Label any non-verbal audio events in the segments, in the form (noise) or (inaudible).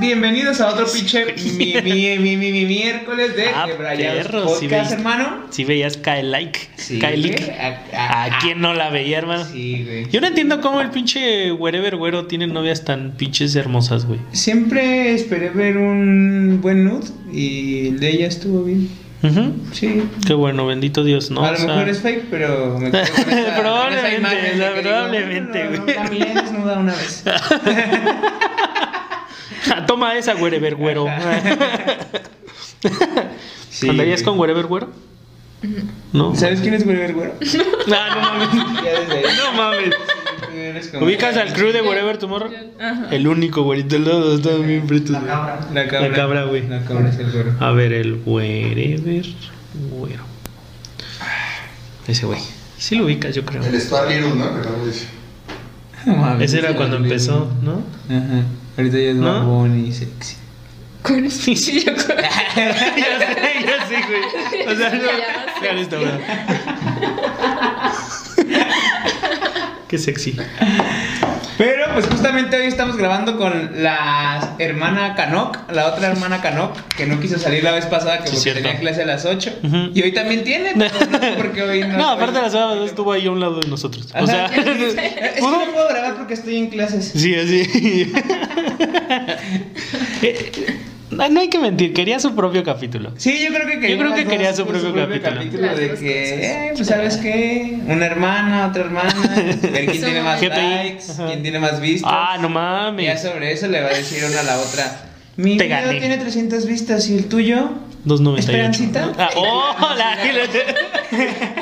bienvenidos a otro pinche mi, mi, mi, mi, mi miércoles de Ah, perro, Podcast, hermano. Si veías Cae Like. Sí, Cae Like. güey, a- a- ¿A quién no la veía, hermano? Sí, güey. Yo no entiendo cómo el pinche Wherever Güero tiene novias tan pinches hermosas, güey. Siempre esperé ver un buen nude y el de ella estuvo bien. Ujú. Sí. Qué bueno, bendito Dios, ¿no? a lo O sea, mejor es fake, pero me esa, (laughs) Probablemente, imagen de que digo, probablemente, "No, no, güey". También desnuda una vez. (laughs) (laughs) Toma esa, Wherever Güero. Sí, ¿Andarías güey. con Wherever Güero? No. ¿Sabes quién es Wherever Güero? (laughs) Ah, no mames. Ya desde ahí. No mames. ¿Ubicas al crew de Wherever Tomorrow? Ajá. El único güerito del lado, están bien pretos. La cabra. La cabra. La cabra, güey. La cabra es el güero. A ver, el Wherever Güero. Ese güey. Sí lo ubicas, yo creo. El Star Little, ¿no? No mames, Ese era cuando empezó. ¿no? Ajá. Ahorita ya es ¿No? barbón y sexy. ¿Cuál es? Sí, sí, yo creo. ya sé, ya sé, güey. O sea, no. Ya esta, güey. (laughs) Qué sexy. Pues justamente hoy estamos grabando con la hermana Canok, la otra hermana Canok, que no quiso salir la vez pasada que Sí, porque tenía clase a las 8. Ujú. Y hoy también tiene, pero no sé por qué hoy (laughs) no. No, aparte hoy- la sábado estuvo ahí a un lado de nosotros. O sea, (laughs) es que no puedo grabar porque estoy en clases. sí, así. (laughs) No hay que mentir, quería su propio capítulo. Sí, yo creo que quería, Yo creo que quería su propio capítulo. Las de que, eh, pues sabes qué, una hermana, otra hermana, (laughs) ver quién tiene más likes, quién tiene más vistas. Ah, no Y ya mames. sobre eso le va a decir una a la otra. Mi Te video gané. tiene 300 vistas y el tuyo. 2.98. ¿Esperancita? ¿no? Ah, hola.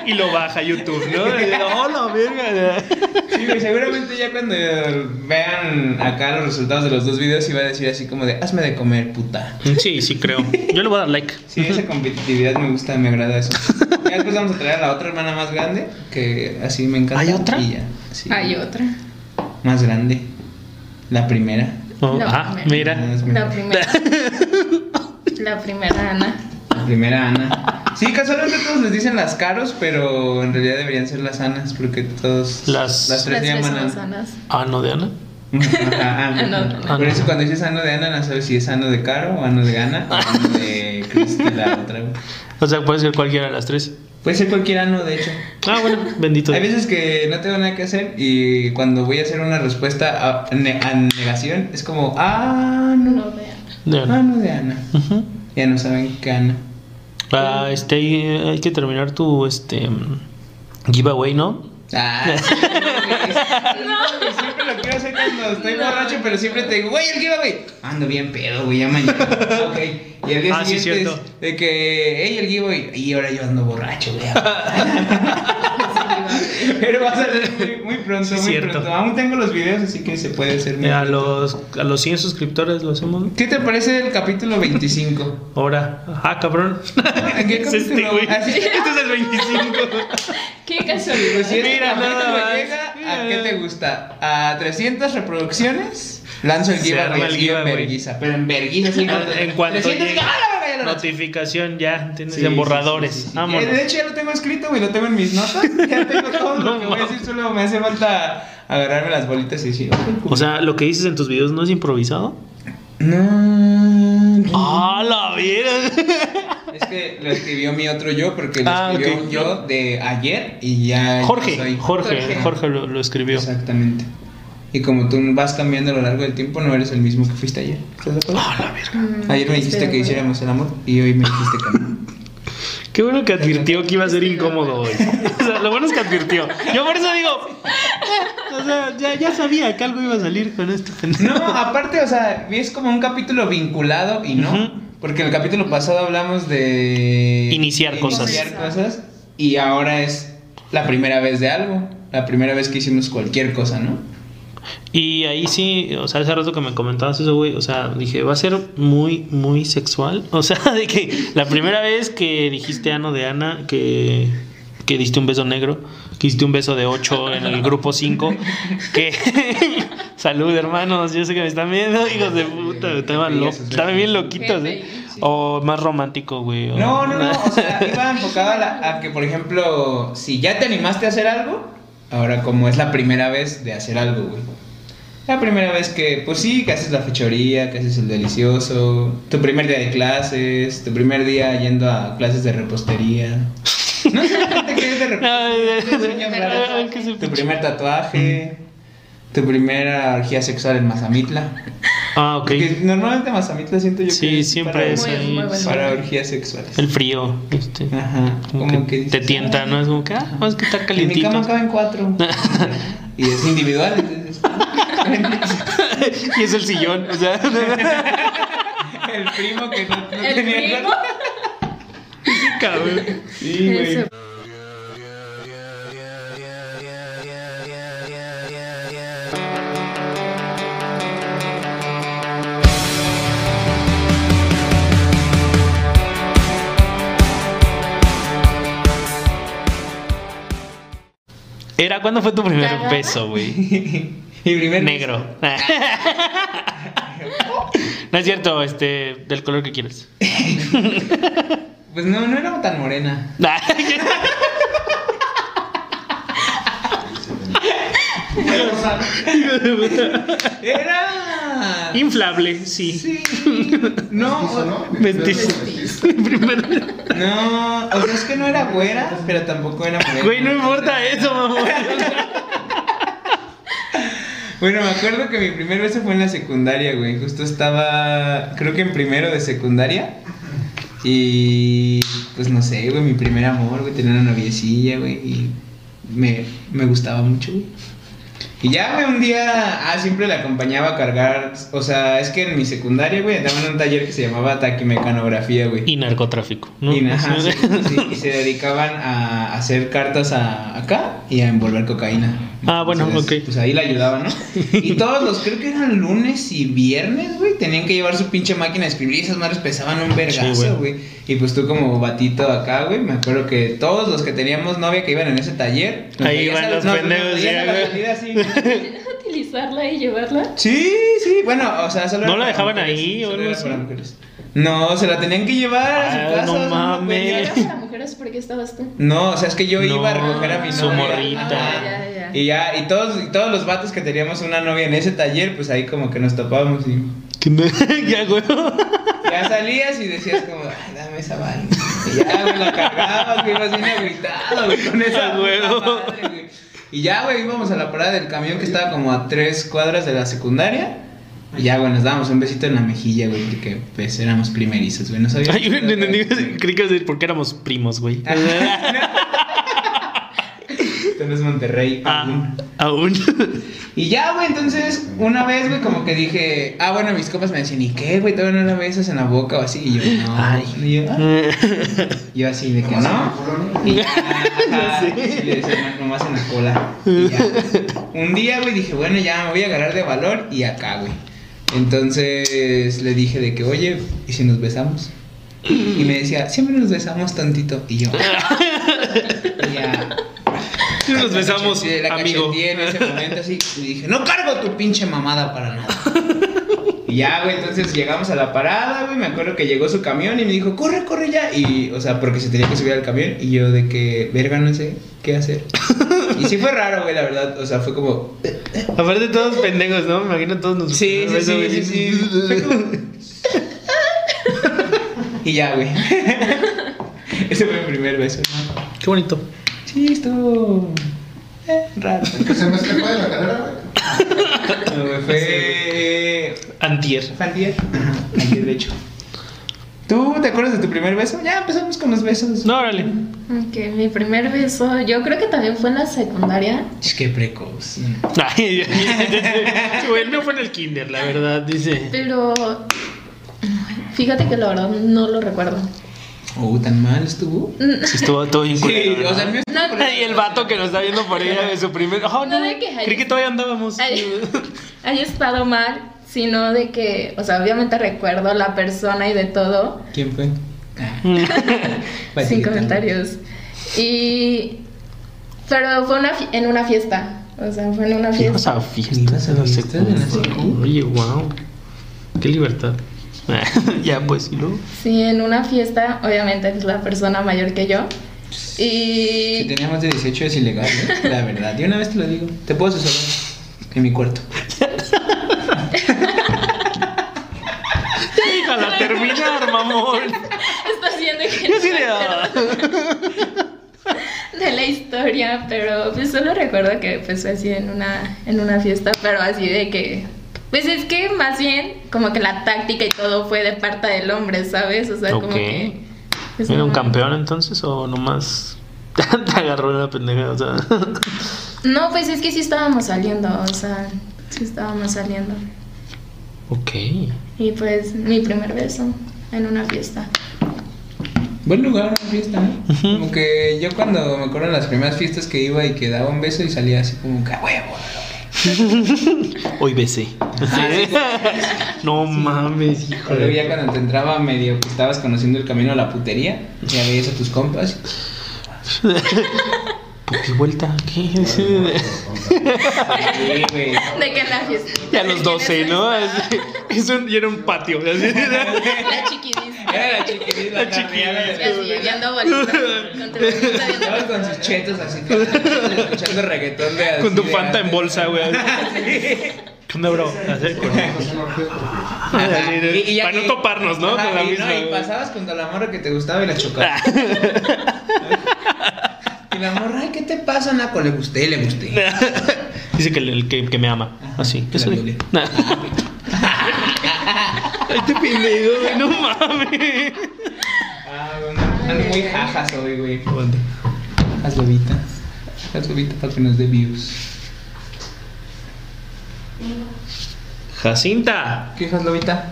y lo baja YouTube, ¿no? (laughs) Hola, verga. Sí, güey, seguramente ya cuando vean acá los resultados de los dos videos iba a decir así como de hazme de comer, puta. Sí, sí creo. Yo le voy a dar like. Sí, esa competitividad me gusta, me agrada eso. Ya después vamos a traer a la otra hermana más grande, que así me encanta. ¿Hay otra? Y ya, sí. Hay otra. Más grande. La primera. Oh, La ah, primera. mira. Es La primera. (laughs) La primera Ana. La primera Ana. Sí, casualmente todos les dicen las caros, pero en realidad deberían ser las Anas, porque todos Las- las tres Las tres llaman son Ana. Anas. Ah, de Ana. (laughs) Ajá, ano. (laughs) Ah. Por eso cuando dices ano de Ana, no sabes si es ano de Caro, o ano de Ana, o ano de Cristi, la otra. (laughs) O sea, puede ser cualquiera de las tres. Puede ser cualquier ano, de hecho. Ah, bueno, bendito. Hay veces que no tengo nada que hacer y cuando voy a hacer una respuesta a, ne- a negación es como, ah, no, No de Ana. Ana. ano de Ana. Ya no saben qué Ana. Ah, este, hay hay que terminar tu este mm, giveaway, ¿no? Ah, (laughs) sí, güey. Siempre lo quiero hacer cuando estoy No. borracho, pero siempre te digo, güey, el giveaway. Ando bien pedo, güey, ya mañana. (laughs) ok. Y el día Ah, sí, siguiente es de que, hey, el giveaway. Y ahora yo ando borracho, güey. (laughs) (laughs) pero va a salir muy, muy pronto, Sí, muy cierto. pronto. Aún tengo los videos, así que se puede hacer Eh, a los a los 100 suscriptores lo hacemos. ¿no? ¿Qué te parece el capítulo 25? Ahora, ah, cabrón. ¿En qué (laughs) Es este, capítulo? güey. Ah, sí. Este es el 25. (laughs) Qué casualidad. Pues si este Mira, nada más. llega, ¿a Mira. qué te gusta? ¿A 300 reproducciones? Lanzo el giveaway en verguiza, pero en verguiza Ah, En cuanto 300, llegue ¡ah, la notificación ya, tienes Sí, en sí, borradores. sí. Eh, De hecho ya lo tengo escrito, güey, lo tengo en mis notas. (laughs) Ya tengo todo lo (laughs) que voy a decir, solo me hace falta agarrarme las bolitas y decir, ok, O sea, lo que dices en tus videos no es improvisado. no. Ah, la vida. Es que lo escribió mi otro yo, porque lo Ah, escribió un yo de ayer y ya. yo Jorge, soy. Jorge, Jorge. Jorge lo, lo escribió. Exactamente. Y como tú vas cambiando a lo largo del tiempo, no eres el mismo que fuiste ayer. ¿Estás de acuerdo? Ah, la verga. Mm, Ayer me dijiste que hiciéramos el amor y hoy me dijiste que no. (laughs) Qué bueno que advirtió que iba a ser incómodo hoy. (laughs) O sea, lo bueno es que advirtió. Yo por eso digo. o sea, ya, ya sabía que algo iba a salir con pendejo. (laughs) No, aparte, o sea, es como un capítulo vinculado y no. Porque en el capítulo pasado hablamos de. Iniciar cosas. Iniciar cosas. Y ahora es la primera vez de algo. La primera vez que hicimos cualquier cosa, ¿no? Y ahí sí, o sea, hace rato que me comentabas eso, güey, o sea, dije, va a ser muy, muy sexual. (laughs) O sea, de que la primera vez que dijiste ano de Ana, que, que diste un beso negro, que diste un beso de 8 en el grupo 5, que... (laughs) Salud, hermanos, yo sé que me están viendo, hijos de puta, estaban, lo- estaban bien loquitos, ¿eh? O más romántico, güey. o- No, no, no. O sea, (laughs) iba enfocado a, la- a que, por ejemplo, si ya te animaste a hacer algo, ahora como es la primera vez de hacer algo, güey. La primera vez que, pues sí, que haces la fechoría, que haces el delicioso, tu primer día de clases, tu primer día yendo a clases de repostería. No sé, que es de repostería. Tu primer tatuaje, tu primera orgía sexual en Mazamitla. Ah, ok. Porque normalmente Mazamitla siento yo Sí, que es siempre para, es Muy- ahí. muy bueno. para orgías sexuales. El frío. Este, Ajá, como como que que te tienta, "Ah, ¿no? Es como que, ah, es que está En mi calientito. cama caben cuatro. (laughs) y es individual, entonces. (laughs) y es el sillón, o sea. (laughs) el primo que no, no El tenía primo. cabrón. Sí, güey. Era, ¿cuándo fue tu primer ¿Cagada? beso, güey? (laughs) Mi primer Negro. (laughs) no es cierto, este, del color que quieras. (laughs) Pues no, no era tan morena. Era. Inflable, sí. Sí. (laughs) No, Mestizo, o- ¿no? Mestizo. (laughs) Primero. no, o sea, es que no era güera, pero tampoco era morena. Güey, no importa eso, mamá. (laughs) Bueno, me acuerdo que mi primer beso fue en la secundaria, güey. Justo estaba, creo que en primero de secundaria. Y pues no sé, güey, mi primer amor, güey, tenía una noviecilla, güey. Y me, me gustaba mucho, güey. Y ya, güey, un día, ah, siempre la acompañaba a cargar. O sea, es que en mi secundaria, güey, andaba en un taller que se llamaba taquimecanografía, güey. Y narcotráfico, ¿no? Y, ajá, sí, sí, y se dedicaban a hacer cartas a, acá y a envolver cocaína. Ah, bueno, ok. Pues ahí la ayudaban, ¿no? Y todos los, creo que eran lunes y viernes, güey, tenían que llevar su pinche máquina de escribir y esas madres pesaban un vergazo, güey. güey. y pues tú como batito acá, güey, me acuerdo que todos los que teníamos novia que iban en ese taller... Ahí veías iban a- los pendejos, (laughs) utilizarla y llevarla. Sí, sí, bueno, o sea, solo ¿No la dejaban mujeres, ahí o algo era para así? mujeres. No, se la tenían que llevar a su Ah, casa. no o sea, mames. ¿Y podía- era para mujeres? ¿Por qué estabas tú? No, o sea, es que yo No, iba a recoger a mi su novia. morrita. Ya, ya, ya. Y ya, y todos, y todos los vatos que teníamos una novia en ese taller, pues ahí como que nos topábamos y ¿Qué no? (laughs) ya, güey. ya salías y decías como, ay, dame esa vaina. Y ya, güey, la cargabas, güey, ibas bien agüitado, güey, con (laughs) esa Ah, güey. puta madre, güey. Y ya, güey, íbamos a la parada del camión que estaba como a tres cuadras de la secundaria. Y ya, güey, nos dábamos un besito en la mejilla, güey, porque pues éramos primerizos, güey, no sabíamos. Ay, no entendí. Creí que decir porque éramos primos, güey. (laughs) Esto no es Monterrey. Ah, aún. aún. Y ya, güey, entonces, una vez, güey, como que dije, ah, bueno, mis copas me decían, ¿y qué, güey? ¿Todavía no la besas en la boca o así? Y yo, no. Ay. Y yo, ah. Yo así de que no. Y ya, ajá, (laughs) sí, le decía, "No, nomás en la cola. Y ya. Un día, güey, dije, bueno, ya me voy a agarrar de valor y acá, güey. Entonces le dije de que, oye, ¿y si nos besamos? Y me decía, siempre nos besamos tantito. Y yo, (laughs) y ya. Nos (laughs) besamos, Sí, la amigo. cacheteé en ese momento así. Y dije, no cargo tu pinche mamada para nada. Y ya, güey, entonces llegamos a la parada, güey. Me acuerdo que llegó su camión y me dijo, corre, corre ya. Y, o sea, porque se tenía que subir al camión. Y yo, de que, verga, no sé qué hacer. Y sí fue raro, güey, la verdad. O sea, fue como. (laughs) Aparte todos pendejos, ¿no? Me imagino todos nos Sí, sí, sí, sí, sí. Fue como- Y ya, güey. (laughs) Ese fue mi primer beso. Qué bonito. Sí, estuvo. eh, raro. ¿Qué semestre fue de la carrera, güey? No, güey, fue. Antier. Fue antier. Ayer, de hecho. ¿Tú te acuerdas de tu primer beso? Ya empezamos con los besos. No, órale. Ok, mi primer beso, yo creo que también fue en la secundaria. Es que precoz. Ay, güey, no fue en el kinder, la verdad, dice. Pero fíjate que la verdad no lo recuerdo. Oh, tan mal estuvo. Sí, estuvo todo bien Sí. Y el vato que nos está viendo por ella de su primer. Oh, no, No de que creí que todavía andábamos. (laughs) Haya estado mal, sino de que, o sea, obviamente recuerdo la persona y de todo, ¿Quién fue? (laughs) Ah, sin comentarios. Y. Pero fue una fi- en una fiesta. O sea, fue en una Ibas fiesta. a fiestas. Oye, wow. Qué libertad. (laughs) ya, pues, ¿y luego? Sí, en una fiesta, obviamente es la persona mayor que yo. Y... Si tenía más de 18 es ilegal, ¿eh? (laughs) la verdad. Y una vez te lo digo, te puedo asesorar en mi cuarto. Déjala terminar, mamón. Estás viendo que... ¿Qué idea? de la historia, pero pues solo recuerdo que pues fue así en una, en una fiesta, pero así de que pues es que más bien como que la táctica y todo fue de parte del hombre, ¿sabes? O sea, como que... pues, ¿Era un campeón entonces o nomás (laughs) te agarró la pendeja? O sea. (laughs) No, pues es que sí estábamos saliendo, o sea, sí estábamos saliendo. Ok. Y pues mi primer beso en una fiesta. Buen lugar, una fiesta, ¿no? Ujú. Como que yo cuando me acuerdo en las primeras fiestas que iba y que daba un beso y salía así como que a huevo. (laughs) Hoy besé. No mames, hijo. Luego ya cuando te entraba medio que estabas conociendo el camino a la putería, ya veías a tus compas. ¿Por qué vuelta? ¿Qué? Sí, güey. De que en la fiesta. Ya a los 12, ¿no? Así, es un- y era un patio. así. La chiquitita. Era la chiquitita, La la de- Así, tu bolita viendo Estabas con sus chetos así, escuchando reggaetón de Con tu fanta en bolsa, güey. ¿Qué onda, bro? Y- Para no toparnos, ¿no? Ajá, y, no, y pasabas con la morra que te gustaba y la chocabas. (laughs) y la morra, ay, ¿qué te pasa, Naco? Le gusté, le gusté. (laughs) Dice que, el, que, que me ama. Así. ¿Qué la soy? violé. (laughs) Ay, te pendejo, güey. No mames. Ah, bueno, ando muy jajas hoy, güey. Haz lobita. Haz lobita para que nos dé views. Jacinta, ¿Qué hijas lobita?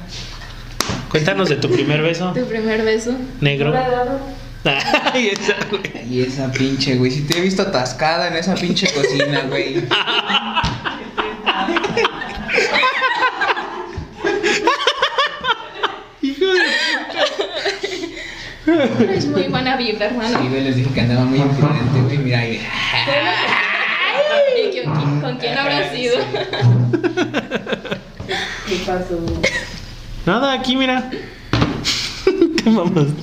cuéntanos de tu primer beso. Tu primer beso. Negro. Ay, esa, güey. Y esa pinche, güey. Si te he visto atascada en esa pinche cocina, güey. Hijo de. Es muy buena vibra, Sí, hermano. güey, les dije que andaba muy imprudente, güey. Mira, ahí. ¿Y con, quién- quién habrá sido? (laughs) ¿Qué pasó? Nada, aquí mira. (laughs) Te mamas. No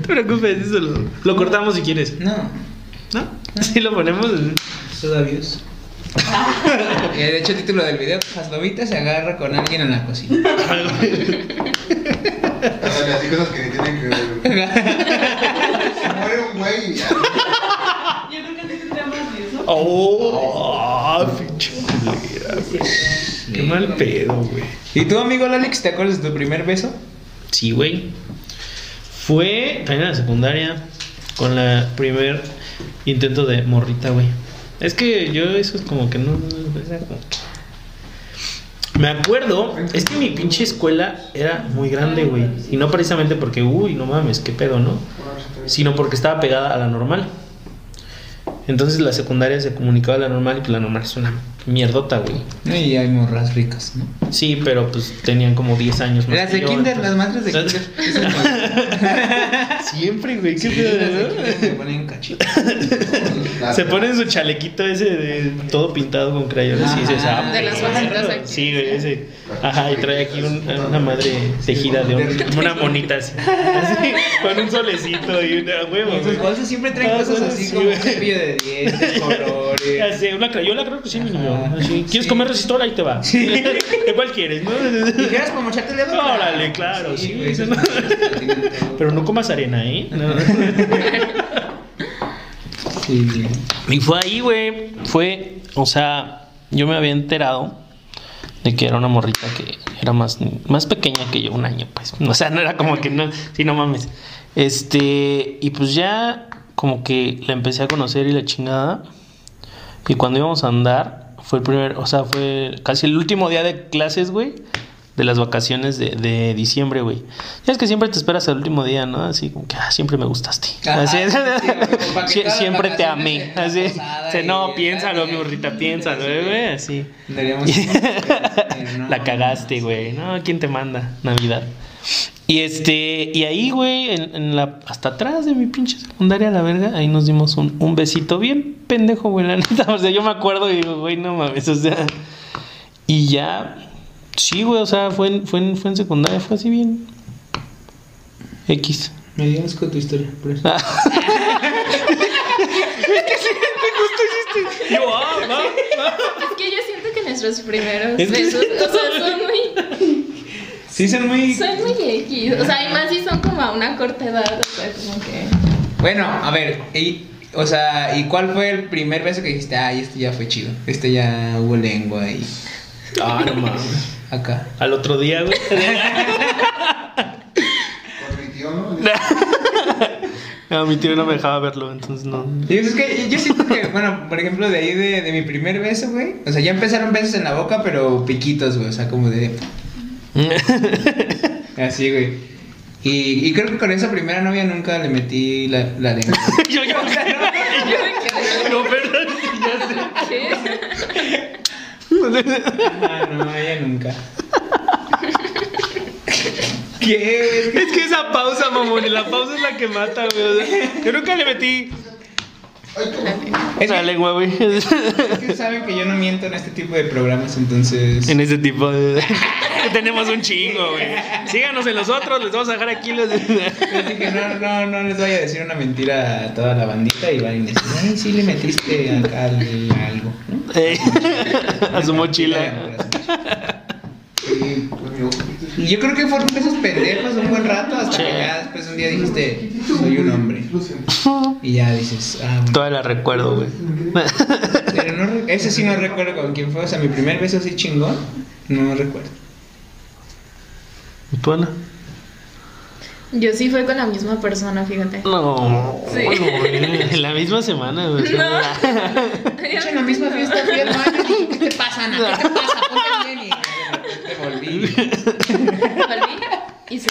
te preocupes, eso lo, lo cortamos si quieres. No, ¿No? Así lo ponemos. todavía. (laughs) Eh, de hecho, el título del video, Jaslobita se agarra con alguien en la cocina. Así cosas que ni tienen que ver. Se muere un güey y ya. Oh, ah, pinche culera, güey. Qué mal pedo, güey. ¿Y tú, amigo Alex, te acuerdas de tu primer beso? Sí, güey. Fue también en la secundaria con la primer intento de morrita, güey. Es que yo eso es como que no... Me acuerdo, es que mi pinche escuela era muy grande, güey. Y no precisamente porque, uy, no mames, qué pedo, ¿no? Sino porque estaba pegada a la normal. Entonces la secundaria se comunicaba a la normal y pues la normal es una mierdota, güey. Y hay morras ricas, ¿no? Sí, pero pues tenían como 10 años más. Las que de yo, kinder, entonces- las madres de (laughs) kinder. Siempre, güey, qué Sí, se ponen cachito. (laughs) Se ponen su chalequito ese de todo pintado con crayones y dices, ah, De las perro. hojitas aquí. Sí, güey, ese. Ajá, y trae aquí un- una madre tejida de un- una monita así, así, con un solecito y una huevo. En sus bolsas siempre traen Ah, cosas así sí, como güey. cepillo de dientes, (laughs) colores. Ya sé, una crayola creo que sí, mi Así, ¿Quieres Sí. comer resistol? Ahí te va. Sí. (laughs) ¿De cuál quieres? no? ¿Dijeras como echarte el dedo? Órale, claro, sí, güey, eso no. Pero no comas arena, ¿eh? No. (laughs) Sí. Y fue ahí, güey. Fue, o sea, yo me había enterado de que era una morrita que era más, más pequeña que yo, un año, pues. (laughs) O sea, no era como que no, sí, no mames. Este, y pues ya como que la empecé a conocer y la chingada. Y cuando íbamos a andar, fue el primer, o sea, fue casi el último día de clases, güey. De las vacaciones de, de diciembre, güey. Ya es que siempre te esperas al último día, ¿no? Así como que, ah, siempre me gustaste. Ajá, Así, sí, (laughs) siempre te amé. Así, y no, piénsalo, mi burrita, piénsalo, güey, así. (laughs) La cagaste, güey. No, ¿quién te manda? Navidad. Y este, y ahí, güey, en, en la, hasta atrás de mi pinche secundaria, la verga, ahí nos dimos un, un besito bien pendejo, güey, la (laughs) neta. O sea, yo me acuerdo y digo, güey, no mames, o sea. Y ya, sí, güey, o sea, fue en, fue en, fue en secundaria, fue así bien. X. Me dio asco tu historia, por eso. (laughs) Yo, ah, va, va. Es que yo siento que nuestros primeros Es que- besos, o sea, son muy... Sí, son muy. Soy muy X. O sea, y más si son como a una corta edad. O sea, como que. Bueno, a ver, y, o sea, ¿y cuál fue el primer beso que dijiste? Ay, este ya fue chido. Este ya hubo lengua y Ah, no mames. acá. Al otro día, güey. (laughs) Con mi tío, ¿no? No, mi tío no me dejaba verlo, entonces no. Y es que yo siento que, bueno, por ejemplo, de ahí de, de mi primer beso, güey. O sea, ya empezaron besos en la boca, pero piquitos, güey. O sea, como de. (laughs) Así, güey. Y, y creo que con esa primera novia nunca le metí la, la lengua. (laughs) yo, yo, no, perdón, ¿Qué? Ah, no, ella nunca. ¿Qué? Es que- Es que esa pausa, mamón, y la pausa es la que mata, güey. o sea, yo nunca le metí Es la lengua, güey. es que saben que yo no miento en este tipo de programas, entonces. En ese tipo de. Tenemos un chingo, güey. Síganos en los otros, les vamos a dejar aquí los. No, no, no les vaya a decir una mentira a toda la bandita y van a decir, ay, sí le metiste acá al- algo, ¿no? Eh, a su mochila. Y y yo creo que fueron esos pendejos un buen rato hasta Sí. que ya después un día dijiste, soy un hombre. Y ya dices, ah, bueno. Todavía la recuerdo, güey. Pero no, ese sí no recuerdo con quién fue, o sea, mi primer beso así chingón, no recuerdo. ¿Y tú, Ana? Yo sí fue con la misma persona, fíjate. No. Sí. Bueno, güey, en la misma semana. No. (laughs) Hecho en la misma fiesta fui al baño ¿qué te pasa, Ana? ¿Qué te pasa? Ponte bien y te volví. Volví y se.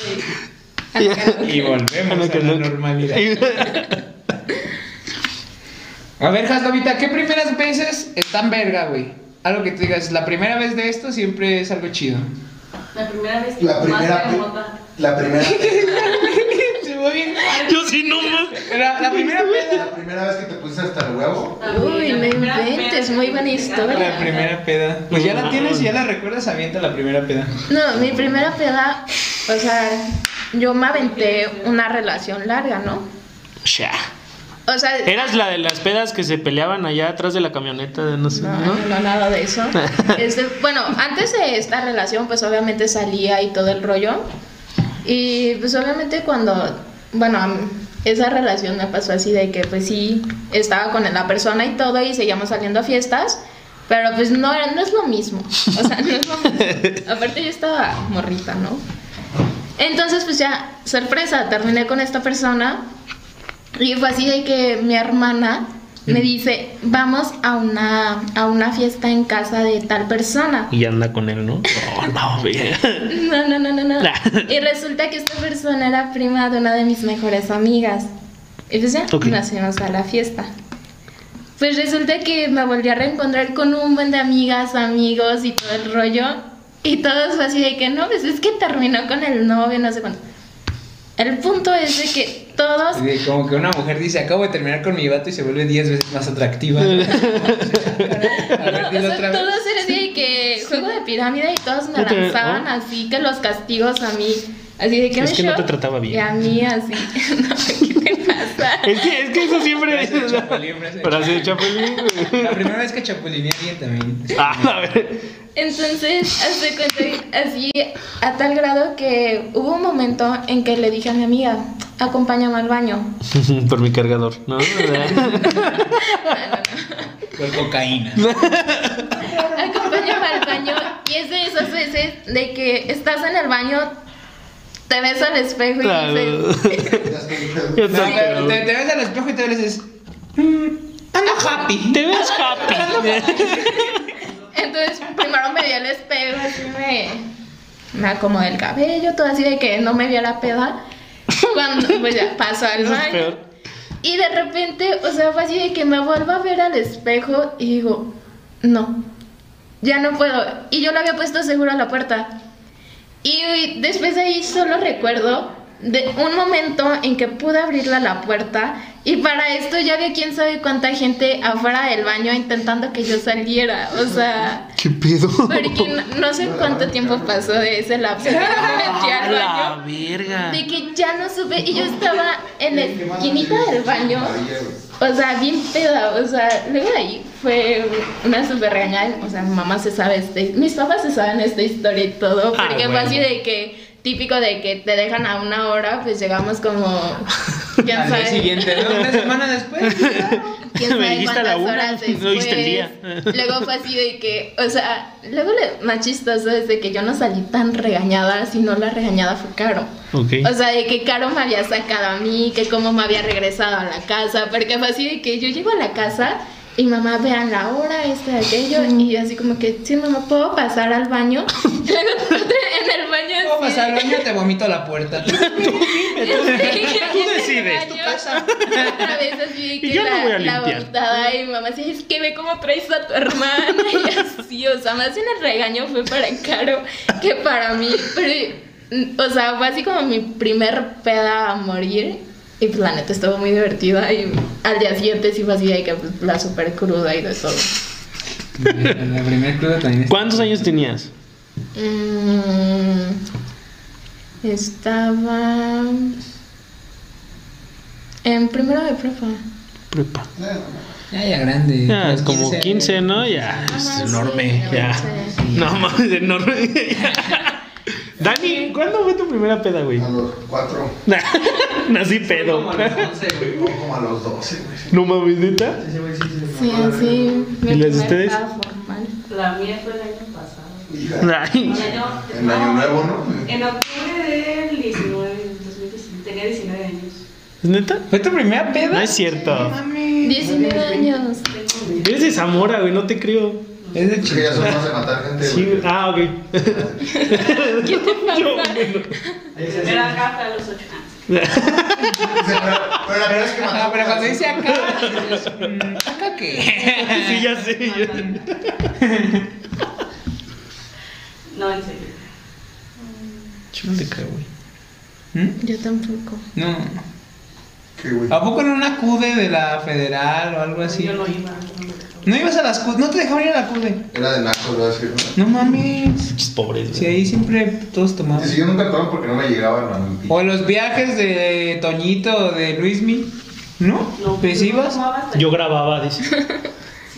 Y volvemos a la no- normalidad. A ver, Jaslovita, ¿qué primeras veces están verga, güey? Algo que tú digas, la primera vez de esto siempre es algo chido. La primera vez que La primera, la primera, (laughs) Se fue bien. Yo sí no más. La, la primera peda. la primera vez que te pusiste hasta el huevo. También, Uy, no primera inventes, muy buena historia. La primera peda. Pues ya la tienes y ya la recuerdas, avienta la primera peda. No, mi primera peda, o sea, yo me aventé una relación larga, ¿no? Ya. O sea, Eras la de las pedas que se peleaban allá atrás de la camioneta, de no sé, No, ¿no? no, nada de eso. (laughs) Este, bueno, antes de esta relación, pues obviamente salía y todo el rollo. Y pues obviamente cuando, bueno, esa relación me pasó así de que pues sí, estaba con la persona y todo y seguíamos saliendo a fiestas, pero pues no, no es lo mismo. O sea, no es lo mismo. (laughs) Aparte yo estaba morrita, ¿no? Entonces pues ya, sorpresa, terminé con esta persona y fue así de que mi hermana me dice, vamos a una, a una fiesta en casa de tal persona. Y anda con él, ¿no? (laughs) Oh, no. No, no, no, no, no. Y resulta que esta persona era prima de una de mis mejores amigas. Y pues ya, Ok. nos fuimos a la fiesta. Pues resulta que me volví a reencontrar con un buen de amigas, amigos y todo el rollo. Y todos fue así de que no, pues es que terminó con el novio, no sé cuánto. El punto es de que todos Y de- Como que una mujer dice, acabo de terminar con mi vato y se vuelve 10 veces más atractiva. (laughs) Ver, No, o dilo sea, otra vez. todos eran así de que juego de pirámide y todos me lanzaban así que los castigos a mí. Así de que Es que no te trataba bien. Y a mí así. (laughs) No, (laughs) ¿qué te pasa? Es que, es que eso siempre Frase de Chapulín, frase de Frase Chapulín. La primera vez que chapulineé a alguien también. Ah, a ver. Entonces, hace cuenta, así a tal grado que hubo un momento en que le dije a mi amiga, acompáñame al baño. (laughs) Por mi cargador, (laughs) ¿no? Por cocaína. Acompáñame al baño. Y es de esas veces de que estás en el baño, te ves al espejo y dices, (laughs) Yo también. pero te, te ves al espejo y te dices, "Mm, ando happy. Te ves happy. Entonces, primero me vi al espejo, así me, me acomodé el cabello, todo así de que no me vio la peda. Cuando pues ya pasó al Eso es baño. peor. Y de repente, o sea, fue así de que me vuelvo a ver al espejo y digo, no, ya no puedo. Y yo le había puesto seguro a la puerta. Y después de ahí solo recuerdo de un momento en que pude abrirle la puerta y para esto ya había quién sabe cuánta gente afuera del baño intentando que yo saliera. O sea, ¿Qué pedo? porque no, no sé cuánto tiempo pasó de ese lapso que me metí A al la baño. verga. De que ya no supe y yo estaba en la esquinita del baño O sea, bien peda, o sea, luego de ahí fue una super regañada, o sea, mi mamá se sabe, este, mis papás se saben esta historia y todo, Ah, porque fue bueno. así de que, típico de que te dejan a una hora, pues llegamos como, (laughs) quién Al día sabe, siguiente, ¿no? Una (laughs) semana después. (laughs) quién Me sabe dijiste a la cuántas una, horas no viste el día. después. Luego fue así de que, o sea, luego lo más chistoso es de que yo no salí tan regañada, sino la regañada fue Caro. Ok. O sea, de que Caro me había sacado a mí, que cómo me había regresado a la casa, porque fue así de que yo llego a la casa y mamá vean la hora, este, aquello, y así como que, sí, mamá, ¿puedo pasar al baño? (laughs) Luego en el baño ¿Cómo así pasar al baño? Te vomito a la puerta. (laughs) Tú (laughs) el decides, tu baño, casa. Otra vez así de Y que yo no la, voy a la limpiar. botada y mamá así, es que ve cómo traes a tu hermana y así, o sea, más bien el regaño fue para Caro que para mí, pero, o sea, fue así como mi primer peda a morir y pues la neta estuvo muy divertida y al día siguiente sí fue así de que pues, la super cruda y de todo. La primera cruda también. ¿Cuántos años tenías? Mm, estaba en primero de prepa. Prepa. Ya, ya grande. Ya, Los como 15, ¿no? Ya, Ah, es sí, enorme. ya Ya. No (laughs) mames, enorme. (laughs) Dani, ¿cuándo fue tu primera peda, güey? A los cuatro, (laughs) Nací pedo. como a los doce, güey. No mames, neta. Sí, así. mi ¿Y las de ustedes? La mía fue el año pasado. Ay. El año, En año nuevo, ¿no? En octubre del 19, 2019. Tenía 19 años. ¿Es neta? ¿Fue tu primera peda? No es cierto. No mames. 19 años. Eres de Zamora, güey, no te creo. Es de Es que ya chico. son más de matar gente, Sí, güey. ah, ok. ¿Qué te pasa? Era acá hasta los 8 años. Sí, pero, pero la verdad es que Ah, mató. pero cuando dice acá, dices, mm, ¿acá qué? Sí, ya sé. No, en serio. Yo no te creo, güey. ¿Mm? Yo tampoco. No. ¿Qué, güey? ¿A poco en una CUDE de la federal o algo así? Yo no iba. no. ¿No ibas a las CUDE? ¿No te dejaban ir a la CUDE? Era de naco, voy a decir. ¿no? Mames. Pinches pobres, Si güey. ahí siempre todos tomaban. si yo nunca tomé porque no me llegaban a mi O los viajes de Toñito o de Luismi. ¿No? No, ¿Pues yo ibas? tomaba Yo grababa, dice. (laughs)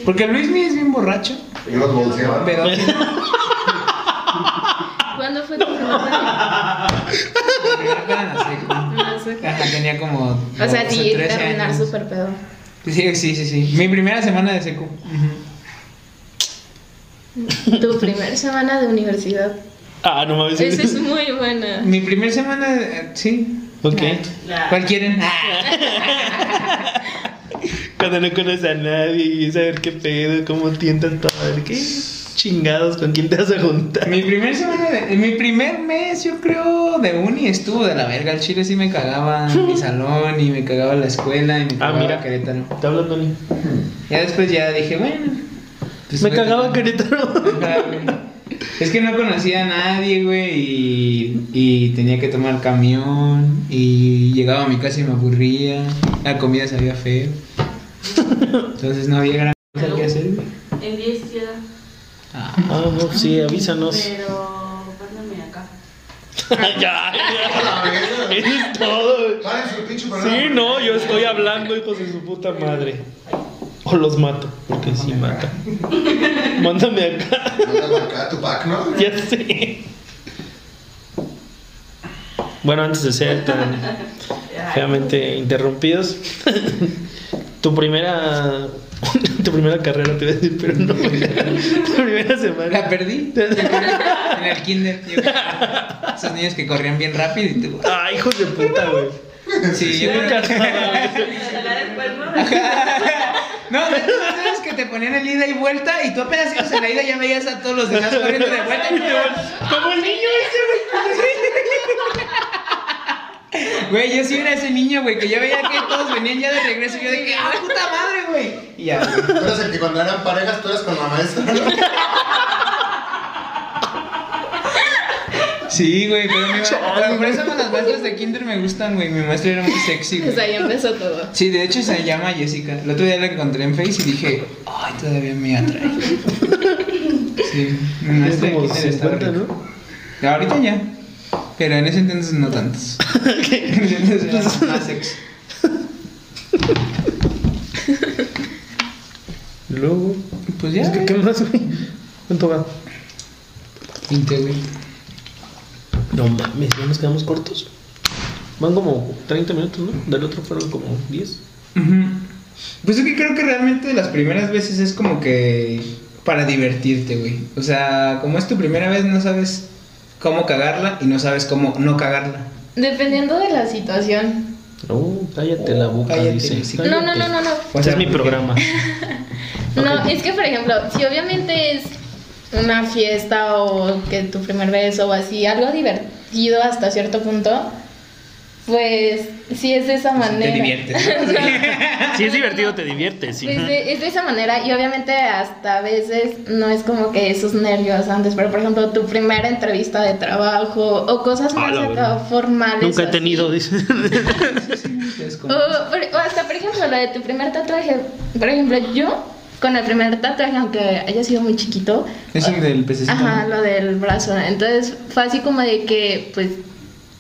Porque Luismi es bien borracho. Yo los bolseaba. Pero (laughs) ¿Cuándo fue tu primera tenía como. O sea, 12, sí, 13 terminar súper pedo. Sí, sí, sí, sí. Mi primera semana de secu. Tu primer semana de universidad. Ah, no mames. Esa es muy buena. Mi primer semana, de- sí. Ok. La- ¿Cuál quieren? (laughs) Cuando no conoces a nadie y saber qué pedo, cómo tientan todo, a ver qué chingados, con quién te vas a juntar. Mi primer semana de, mi primer mes, yo creo, de uni estuvo de la verga. El chile sí me cagaba en mi (laughs) salón y me cagaba la escuela y me Ah, cagaba mira. Querétaro. Te hablan, Tony. Ya después ya dije, bueno. pues Me cagaba Querétaro. Ajá, güey. Es que no conocía a nadie, güey, y, y tenía que tomar camión y llegaba a mi casa y me aburría. La comida sabía feo. (laughs) Entonces no había gran cosa que hacer, güey. En 10 ya. Ah. No, sí, avísanos. Pero, mándame acá. (laughs) ya, ya. Eso es todo. Sí, no, yo estoy hablando, hijos de su puta madre. O los mato, porque sí mata. Mándame acá. Mándame acá tu pack, ¿no? Ya sé. Bueno, antes de ser tan (laughs) feamente interrumpidos, (laughs) tu primera. (laughs) Tu primera carrera te voy a decir, pero no. (laughs) Tu primera semana. La perdí (laughs) en el kinder. yo. Esos niños que corrían bien rápido y tú. Ay, hijos de puta, güey. Sí, yo Yo creo nunca que- ¿no? No, veces que te ponían el ida y vuelta y tú apenas ibas en la ida ya veías a todos los demás corriendo de vuelta. Como el niño ese, Güey, yo sí era ese niño, güey, que yo veía que todos venían ya de regreso y yo de que, ¡ah, puta madre, güey! Y ya, güey. Tú eres el que cuando eran parejas tú eras con la maestra. Sí, güey, pero, mi ma- por eso con las maestras de kinder me gustan, güey. Mi maestra era muy sexy, Pues güey. ahí empezó todo. Sí, de hecho se llama Jessica. El otro día la encontré en Face y dije, ay, todavía me atrae. Sí, mi Es maestra de kinder estaba 50, rica. ¿no? Ahorita ya. Pero en ese entonces no tantos. (laughs) En ese entonces era más sexy. (laughs) Luego. Pues ya. Es que, ¿Qué más, güey? ¿Cuánto va? 20, güey. No mames, ya nos quedamos cortos. Van como 30 minutos, ¿no? Del otro fueron como 10. Ujú. Pues es que creo que realmente las primeras veces es como que para divertirte, güey. O sea, como es tu primera vez, no sabes cómo cagarla y no sabes cómo no cagarla. Dependiendo de la situación. Oh, cállate la boca, Cállate, dice. sí. No, no, no, no, no. O sea, es mi programa. (laughs) No, es que por ejemplo, si obviamente es una fiesta o que tu primer beso o así, algo divertido hasta cierto punto, pues sí es de esa Te manera. diviertes. Si (laughs) (laughs) es divertido, te diviertes. sí. Pues de- es de esa manera y obviamente hasta a veces no es como que esos nervios antes, pero por ejemplo tu primera entrevista de trabajo o cosas más acá formales. Nunca he tenido, dice. Es (laughs) O, o hasta por ejemplo lo de tu primer tatuaje, por ejemplo yo con el primer tatuaje, aunque haya sido muy chiquito, Es el del pececito. Ajá, ¿no? lo del brazo. Entonces fue así como de que, pues,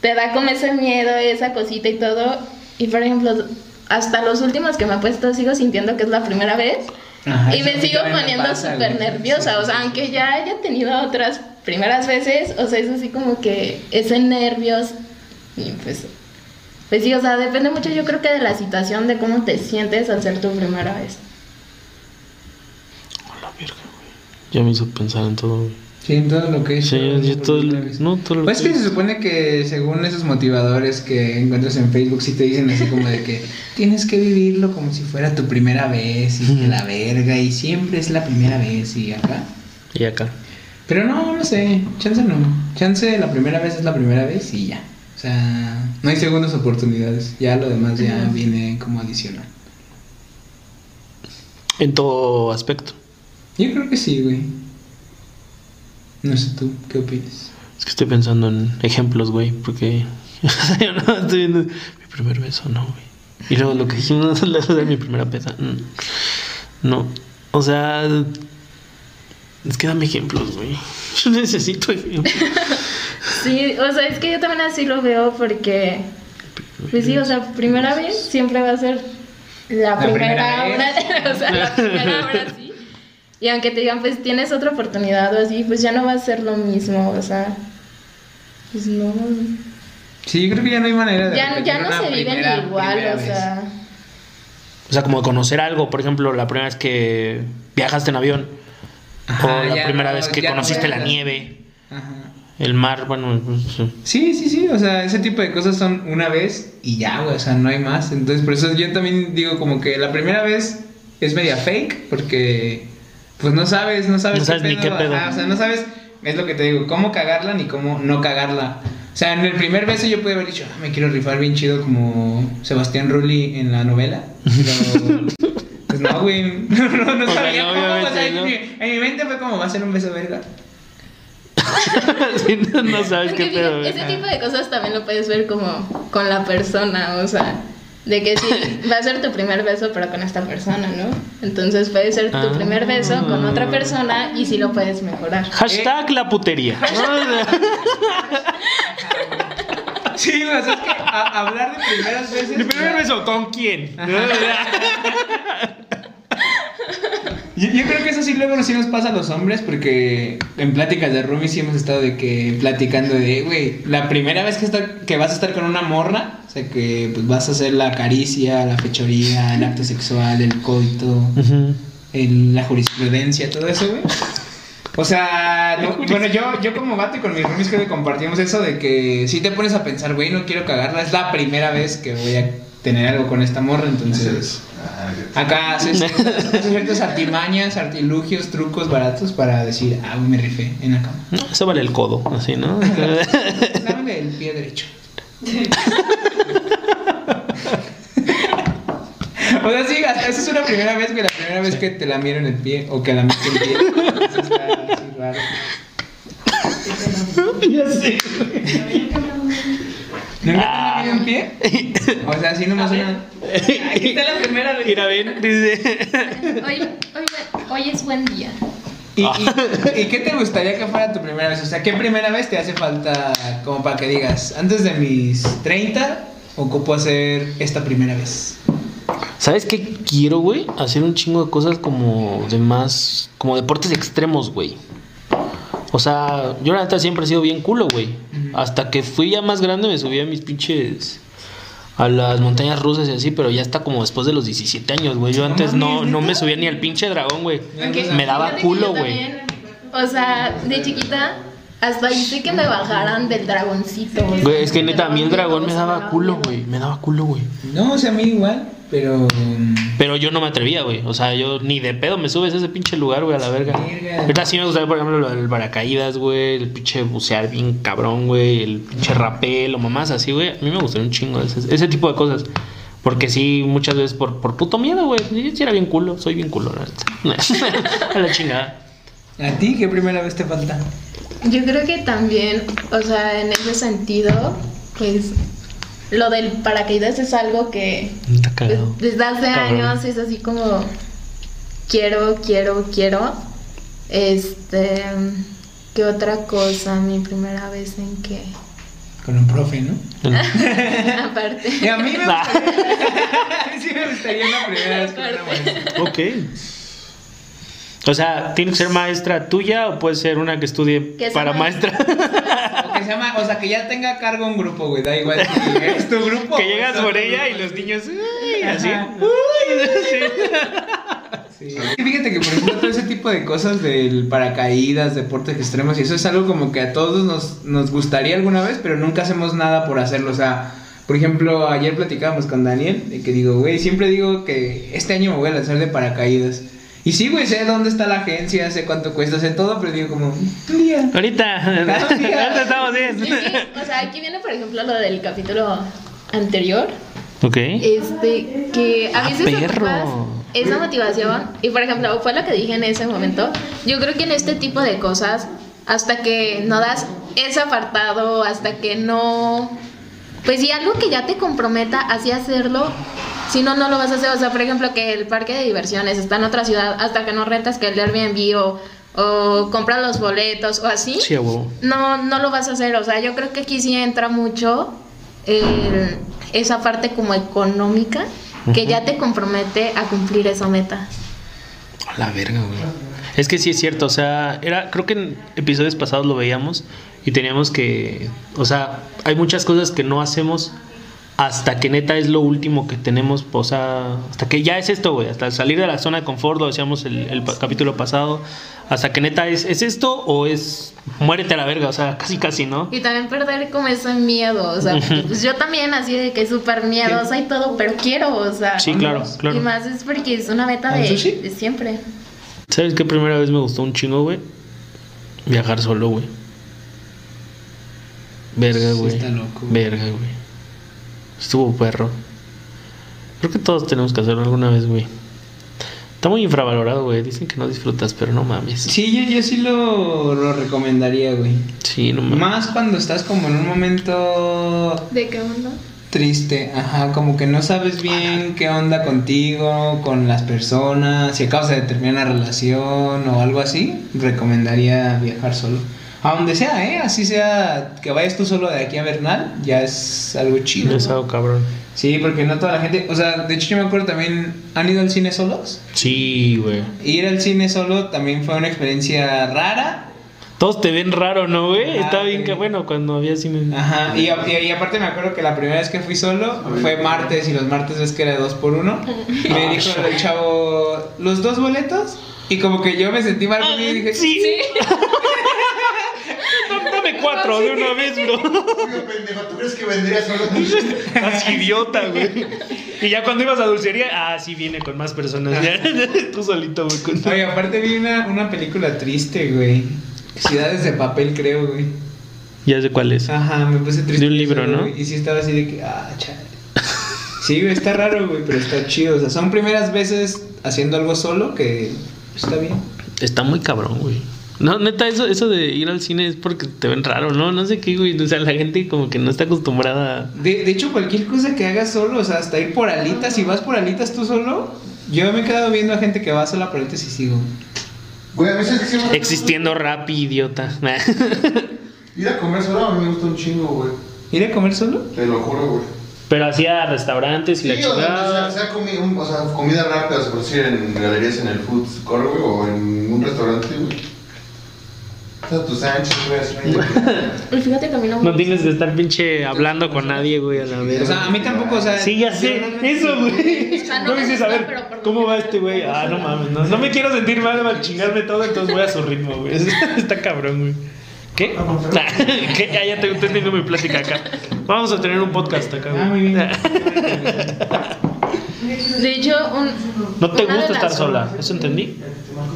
te da como ese miedo, esa cosita y todo. Y por ejemplo, hasta los últimos que me he puesto sigo sintiendo que es la primera vez. Ajá, y me sigo poniendo súper nerviosa. O sea, aunque ya haya tenido otras primeras veces, o sea, es así como que ese nervios. Y pues, pues sí, o sea, depende mucho yo creo que de la situación, de cómo te sientes al ser tu primera vez. A la verga, güey. Ya me hizo pensar en todo. Sí, en todo lo que es. Sí, yo todo no, todo lo Pues que que se es. supone que según esos motivadores que encuentras en Facebook, sí te dicen así como de que (laughs) tienes que vivirlo como si fuera tu primera vez y que la verga y siempre es la primera vez y acá. Y acá. Pero no, no sé, chance no. Chance la primera vez es la primera vez y ya. O sea, no hay segundas oportunidades. Ya lo demás ya viene como adicional. En todo aspecto. Yo creo que sí, güey. No sé tú, ¿qué opinas? Es que estoy pensando en ejemplos, güey, porque (laughs) yo no estoy viendo mi primer beso, no, güey. Y luego lo que dijimos (laughs) de mi primera pesa. mm, No. O sea, es que dame ejemplos, güey. Yo (laughs) necesito ejemplos. Sí, o sea, es que yo también así lo veo porque, pues sí, o sea, primera vez siempre va a ser la, La primera, primera hora, o sea, la primera hora sí. Y aunque te digan, pues tienes otra oportunidad o así, pues ya no va a ser lo mismo, o sea, pues no. Sí, yo creo que ya no hay manera de. Ya, ya no una se viven primera- igual, primera o vez. sea. O sea, como conocer algo, por ejemplo, la primera vez que viajaste en avión. Ajá, o la primera no- vez que no conociste la nieve. Ajá. El mar, bueno, pues, sí. Sí, sí, sí, o sea, ese tipo de cosas son una vez y ya, güey, o sea, no hay más. Entonces, por eso yo también digo como que la primera vez es media fake, porque pues no sabes, no sabes, No sabes ni qué pedo. Ajá, o sea, no sabes, es lo que te digo, cómo cagarla ni cómo no cagarla. O sea, en el primer beso yo pude haber dicho, "Ah, me quiero rifar bien chido como Sebastián Rulli en la novela, pero (laughs) pues no, güey, (laughs) no, no, no O sea, sabía cómo, o sea, en, mi, en mi mente fue como, va a ser un beso verga. (laughs) Sí, no, no sabes Es qué pedo. ese tipo de cosas también lo puedes ver como con la persona, o sea, de que sí, va a ser tu primer beso, pero con esta persona, ¿no? Entonces puede ser tu Ah. primer beso con otra persona y sí lo puedes mejorar. Hashtag la putería. (laughs) Sí, sea, es que a- hablar de primeras veces... Mi primer beso, ¿con quién? (laughs) Yo, yo creo que eso sí luego sí nos pasa a los hombres porque en pláticas de Rumi sí hemos estado de que platicando de, güey, la primera vez que, está- que vas a estar con una morra, o sea que pues vas a hacer la caricia, la fechoría, el (laughs) acto sexual, el coito, el- la jurisprudencia, todo eso, güey. O sea, (laughs) no- bueno, yo, yo como vato y con mis roomies creo que compartimos eso de que si te pones a pensar, güey, no quiero cagarla, es la primera vez que voy a tener algo con esta morra, entonces... Ah, Acá haces, (laughs) haces ciertas artimañas, artilugios, trucos baratos para decir, ah, me rifé en la cama. No, eso vale el codo, así, ¿no? (laughs) Dame (laughs) el pie derecho. o sea, sí, hasta esa es una primera vez, que la primera vez que te la miro en el pie o que la meto en el pie. Eso está así raro. ya sé. ¿Nunca te la miro en pie? (laughs) O sea, así nomás una. Aquí está la primera vez. Mira, ven, dice. Hoy, hoy, hoy es buen día. ¿Y, y, y qué te gustaría que fuera tu primera vez? O sea, ¿qué primera vez te hace falta como para que digas, antes de mis 30, ocupo hacer esta primera vez? ¿Sabes qué quiero, güey? Hacer un chingo de cosas como de más. como deportes extremos, güey. O sea, yo la neta siempre he sido bien culo, güey. Hasta que fui ya más grande me subí a mis pinches. a las montañas rusas y así, pero ya está como después de los 17 años, güey. Yo No antes no, no me subía ni al pinche dragón, güey. Me daba culo, güey. O sea, de chiquita, hasta hice que me bajaran del dragoncito. Güey, es que neta, a mí el dragón me daba culo, güey. Me daba culo, güey. No, o sea, a mí igual, pero. Pero yo no me atrevía, güey. O sea, yo ni de pedo me subes a ese pinche lugar, güey, a la verga. Ahorita sí me gustaría, por ejemplo, lo del paracaídas, güey. El pinche bucear bien cabrón, güey. El pinche rapel o mamás así, güey. A mí me gustaría un chingo ese, ese tipo de cosas. Porque sí, muchas veces por, por puto miedo, güey. Yo sí era bien culo, soy bien culo, la (laughs) a la chingada. ¿A ti qué primera vez te falta? Yo creo que también, o sea, en ese sentido, pues lo del paracaídas es algo que Está cagado. desde hace Cabrón. años es así como quiero, quiero, quiero. Este, ¿qué otra cosa? Mi primera vez en que Con un profe, ¿no? (laughs) aparte. Y a mí me gustaría. (laughs) a mí sí me gustaría la primera vez con una maestra. Ok. O sea, ¿tiene que ser maestra tuya o puede ser una que estudie Que sea para maestra? O (laughs) que se llama, o sea, que ya tenga a cargo un grupo, güey. Da igual si (laughs) es tu grupo. que llegas por ella y los niños "Uy", así. "Uy", (laughs) sí. Sí. Y Fíjate que, por ejemplo, todo ese tipo de cosas del paracaídas, deportes extremos, y eso es algo como que a todos nos, nos gustaría alguna vez, pero nunca hacemos nada por hacerlo. O sea, por ejemplo, ayer platicábamos con Daniel, de que digo, güey, siempre digo que este año me voy a lanzar de paracaídas. Y sí, güey, sé dónde está la agencia, sé cuánto cuesta, sé todo, pero digo como, un día. Ahorita, (laughs) ahorita estamos bien. Sí, o sea, aquí viene, por ejemplo, lo del capítulo anterior. Ok. Este, que a Ah, veces perro. ocupas esa motivación. Y por ejemplo, fue lo que dije en ese momento. Yo creo que en este tipo de cosas, hasta que no das ese apartado, hasta que no. Pues si algo que ya te comprometa así hacerlo, si no, no lo vas a hacer. O sea, por ejemplo, que el parque de diversiones está en otra ciudad, hasta que no rentas que el Airbnb o, o compras los boletos o así Sí, no, no lo vas a hacer. O sea, yo creo que aquí sí entra mucho el- esa parte como económica que ya te compromete a cumplir esa meta. A la verga, güey. Es que sí es cierto, o sea, era, creo que en episodios pasados lo veíamos y teníamos que, o sea, hay muchas cosas que no hacemos hasta que neta es lo último que tenemos, o sea, hasta que ya es esto, güey, hasta salir de la zona de confort, lo decíamos el, capítulo pasado, hasta que neta es, es esto o es muérete a la verga, o sea, casi casi, ¿no? Y también perder como ese miedo, o sea, pues yo también así de que súper miedosa y todo, pero quiero, o sea. Sí, claro, Vamos. Y claro. más es porque es una meta ¿Al de, de siempre. ¿Sabes qué primera vez me gustó un chingo, güey? Viajar solo, güey. Verga, Sí, güey. está loco. Verga, güey. Estuvo perro. Creo que todos tenemos que hacerlo alguna vez, güey. Está muy infravalorado, güey. Dicen que no disfrutas, pero no mames. Sí, yo, yo sí lo, lo recomendaría, güey. Sí, no mames. Más cuando estás como en un momento ¿De qué onda? triste, ajá, como que no sabes bien qué onda contigo, con las personas, si acabas de terminar una relación o algo así, recomendaría viajar solo. A donde sea, ¿eh? Así sea que vayas tú solo de aquí a Bernal, ya es algo chido. Es algo cabrón. Sí, porque no toda la gente, o sea, de hecho yo me acuerdo también, ¿han ido al cine solos? Sí, güey. Ir al cine solo también fue una experiencia rara. Todos te ven raro, ¿no, güey? Ah, Está bien sí. que bueno cuando había cine. Ajá, y, y- y aparte me acuerdo que la primera vez que fui solo fue martes y los martes ves que era dos por uno. Y (laughs) me dijo el chavo, ¿los dos boletos? Y como que yo me sentí mal conmigo y dije, Ah, sí. (laughs) Cuatro de una vez, bro. Pendejo, ¿tú crees que vendría solo? Así (laughs) idiota, güey. Y ya cuando ibas a dulcería, ah, sí viene con más personas. (laughs) Ya, tú solito, güey. con- Oye, aparte vi una, una película triste, güey. Ciudades de papel, creo, güey. Ya sé cuál es. Ajá, me puse triste. De un libro, ¿no? güey, Y sí estaba así de que, ah, chale. Sí, güey, está raro, güey, pero está chido. O sea, son primeras veces haciendo algo solo que está bien. Está muy cabrón, güey. No, neta, eso, eso de ir al cine es porque te ven raro, ¿no? No sé qué, güey. O sea, la gente como que no está acostumbrada. De, de hecho, cualquier cosa que hagas solo, o sea, hasta ir por alitas, si vas por alitas tú solo, yo me he quedado viendo a gente que va sola por alitas y sigo. Güey, a veces sí me- Existiendo rap, idiota. (laughs) Ir a comer solo a mí me gusta un chingo, güey. ¿Ir a comer solo? Te lo juro, güey. Pero hacía restaurantes y la Sí, o sea, chingada. sea, sea comi- un- o sea, comida rápida, o sea, por decir en galerías en el food court, güey, o en un restaurante, güey. O sea, tus Sánchez, güey, fíjate que a mí no me No tienes que estar pinche hablando con nadie, güey, a la O vez. sea, a mí tampoco, o sea. Sí, ya sé, eso, güey. O sea, no dices, a ver, ¿cómo va este güey? Ah, no mames, no, no me quiero sentir mal al chingarme todo, entonces voy a su ritmo, güey. (laughs) Está cabrón, güey. ¿Qué? (laughs) ¿Qué? Ya, ya te estoy teniendo mi plática acá. Vamos a tener un podcast acá, Ah, muy güey. bien. (laughs) De hecho, un, No te gusta estar sola, ¿eso entendí?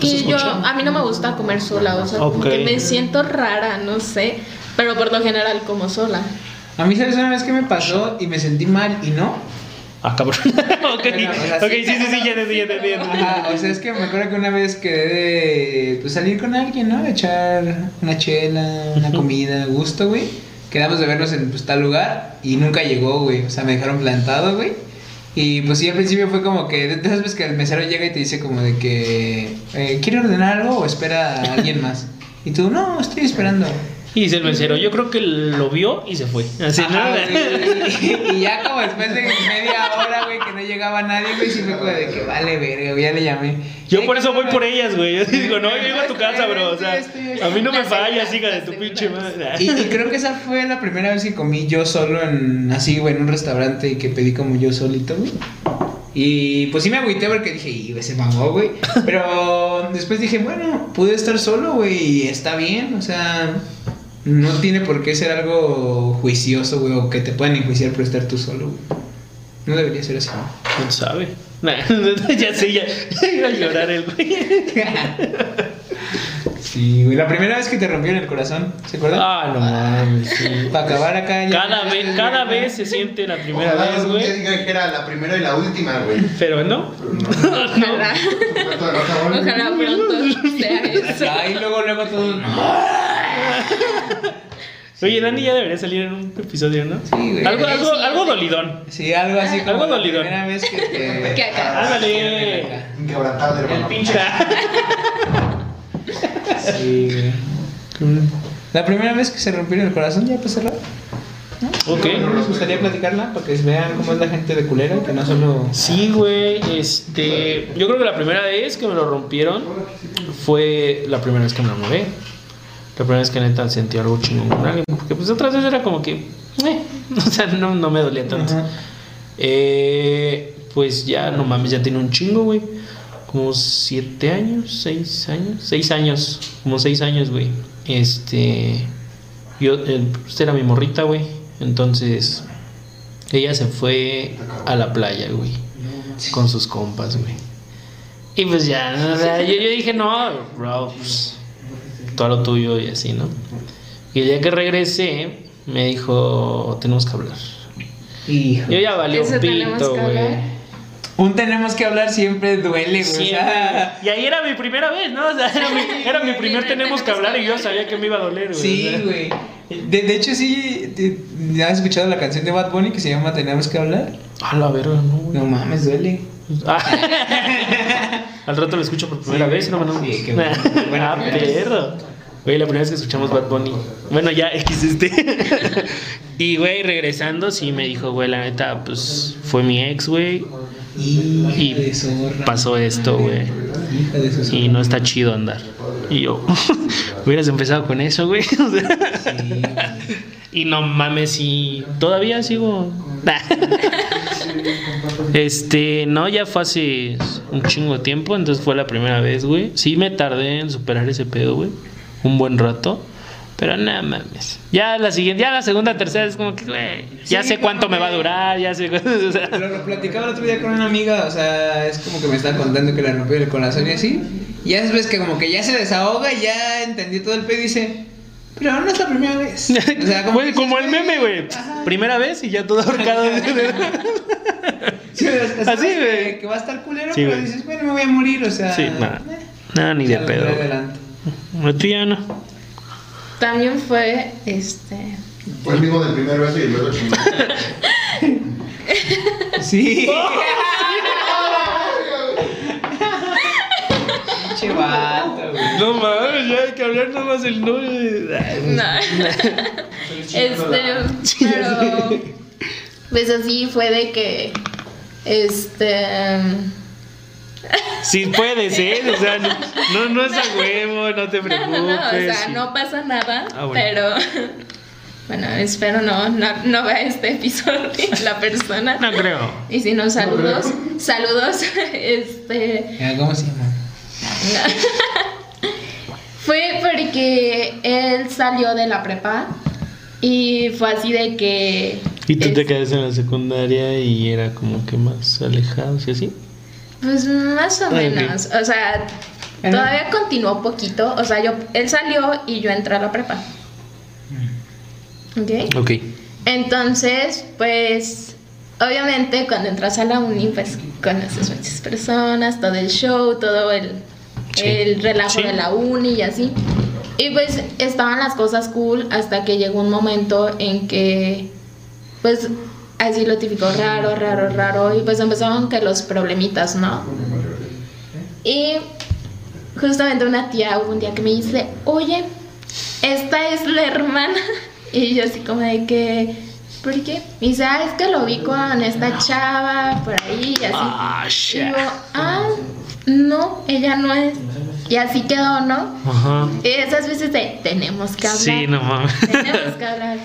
¿Eso Y yo, a mí no me gusta comer sola, o sea, como Ok. que me siento rara, no sé, pero por lo general como sola. A mí, ¿sabes una vez que me pasó y me sentí mal y no? Ah, cabrón. (laughs) ok, Bueno, o sea, ok, sí, sí, sí, ya ya entendí. Ajá, o sea, es que me acuerdo que una vez quedé de pues, salir con alguien, ¿no? Echar una chela, una comida, gusto, güey. Quedamos de vernos en pues, tal lugar y nunca llegó, güey. O sea, me dejaron plantado, güey. Y pues sí, al principio fue como que, esas veces que el mesero llega y te dice como de que, eh, ¿quiere ordenar algo o espera a alguien más? Y tú, no, estoy esperando. Y dice el mesero, yo creo que lo vio y se fue. Así, ¿no? Ajá, y, y ya como después de media hora, güey, que no llegaba nadie, güey, sí fue como de que vale, verga, ya le llamé. Yo por eso voy por ellas, güey. Yo digo, no, yo llego a tu casa, bro. O sea, a mí no me fallas, hija de tu pinche madre. Y, y creo que esa fue la primera vez que comí yo solo en así, güey, en un restaurante y que pedí como yo solito, güey. Y pues sí me agüité porque dije, y se mamó, güey. Pero después dije, bueno, pude estar solo, güey, y está bien, o sea, no tiene por qué ser algo juicioso, güey, o que te puedan enjuiciar por estar tú solo, güey. No debería ser así. ¿Quién sabe? (laughs) ya sé, ya. Iba a llorar el güey. (laughs) Sí, güey, la primera vez que te rompieron el corazón, ¿se acuerdan? Ah, no mames, sí. Para acabar acá ya. Cada vez, cada vez se siente la primera Ojalá vez, güey. diga que era la primera y la última, güey. Pero no. (laughs) Ojalá, ojalá pronto sea eso. Ahí luego, luego todo. (laughs) Oye, Dani ya debería salir en un episodio, ¿no? Sí, güey. Algo, algo, Sí. algo dolidón. Sí, algo así como Algo la dolidón. primera vez que te... Que acá. Ándale. Inquebrantable, hermano. (laughs) Sí, güey. La primera vez que se rompieron el corazón, ya pues cerrado. Ok. ¿No les gustaría platicarla? Para que vean cómo es la gente de culera, que no solo... Sí, güey, este, yo creo que la primera vez que me lo rompieron fue la primera vez que me enamoré. La primera vez que neta sentí algo chingón con alguien, porque pues otras veces era como que, eh, (laughs) o sea, no, no me dolía tanto. Eh, pues ya, no mames, ya tiene un chingo, güey. Como siete años, seis años, seis años, como seis años, güey. Este, yo, eh, esta era mi morrita, güey. Entonces, ella se fue a la playa, güey, con sus compas, güey. Y pues ya, o sea, yo, yo dije, no, bro, pues, todo lo tuyo y así, ¿no? Y el día que regresé, me dijo, tenemos que hablar. Hijo. Yo ya valió tenemos pito, güey. Un tenemos que hablar siempre duele, güey. o Siempre. sea, Y ahí era mi primera vez, ¿no? O sea, era mi, era mi primer tenemos que hablar y yo sabía que me iba a doler, güey. Sí, güey. De, de hecho, sí, te- ¿has escuchado la canción de Bad Bunny que se llama Tenemos que hablar? A la verga, no, güey. No mames, duele. Ah. (laughs) Al rato lo escucho por primera Sí, vez, no, no. sí, bueno. Buena (laughs) ah, perro. Güey, la primera vez que escuchamos Bad Bunny. Bueno, ya (laughs) X este. (laughs) y, güey, regresando, sí me dijo, güey, la neta, pues fue mi ex, güey. Y pasó esto, güey. Y no está chido andar. Y yo, hubieras empezado con eso, güey. y no mames, y todavía sigo. Este, no, ya fue hace un chingo de tiempo, entonces fue la primera vez, güey. Sí me tardé en superar ese pedo, güey. Un buen rato. Pero nada mames. Ya la siguiente, ya la segunda, tercera es como que, güey, ya Sí, sé cuánto me va a durar, ya sé. (laughs) o sea, Lo, lo platicaba el otro día con una amiga, o sea, es como que me estaba contando que le rompió el corazón y así. Y ya después que como que ya se desahoga, y ya entendió todo el pedo y dice, pero no es la primera vez. (laughs) O sea, Güey, que como dices, el meme, güey. Ajá. Primera vez y ya todo ahorcado. (laughs) Sí, (laughs) Así, que- güey. Que va a estar culero, Sí, pero dices, bueno, me voy a morir, o sea. Sí, nada. eh, Nada, ni de pedo. no. También fue, este... Fue el mismo del primer beso y el luego chingón. Sí. Pinche vato, güey. No mames, ya hay que hablar nomás el novio. No. este, pero... pues así fue de que, este, Sí puede ser, o sea, no, no, no es a huevo, no te preocupes. no, no, o sea, no pasa nada, Ah, bueno. pero, bueno, espero no, no, no vea este episodio la persona. No creo. Y si no, saludos, saludos, (laughs) este... ¿Cómo se llama? (laughs) Fue porque él salió de la prepa y fue así de que... Y tú te quedas en la secundaria y era como que más alejado, ¿sí así? Pues más o Ah, menos, o sea, todavía continuó poquito, o sea, yo, él salió y yo entré a la prepa. ¿Ok? Ok. Entonces, pues, obviamente cuando entras a la uni, pues conoces muchas personas, todo el show, todo el, Sí. el relajo Sí. de la uni y así. Y pues estaban las cosas cool hasta que llegó un momento en que, pues, así lo típico, raro, raro, raro, y pues empezaron que los problemitas, ¿no? Y justamente una tía hubo un día que me dice, oye, esta es la hermana. (laughs) Y yo así como de que, ¿por qué? Me dice, ah, es que lo vi con esta chava por ahí y así. Ah, y yo, ah, no, ella no es. Y así quedó, ¿no? Ajá. Y esas veces de, tenemos que hablar. Sí, no mames. Tenemos que hablar.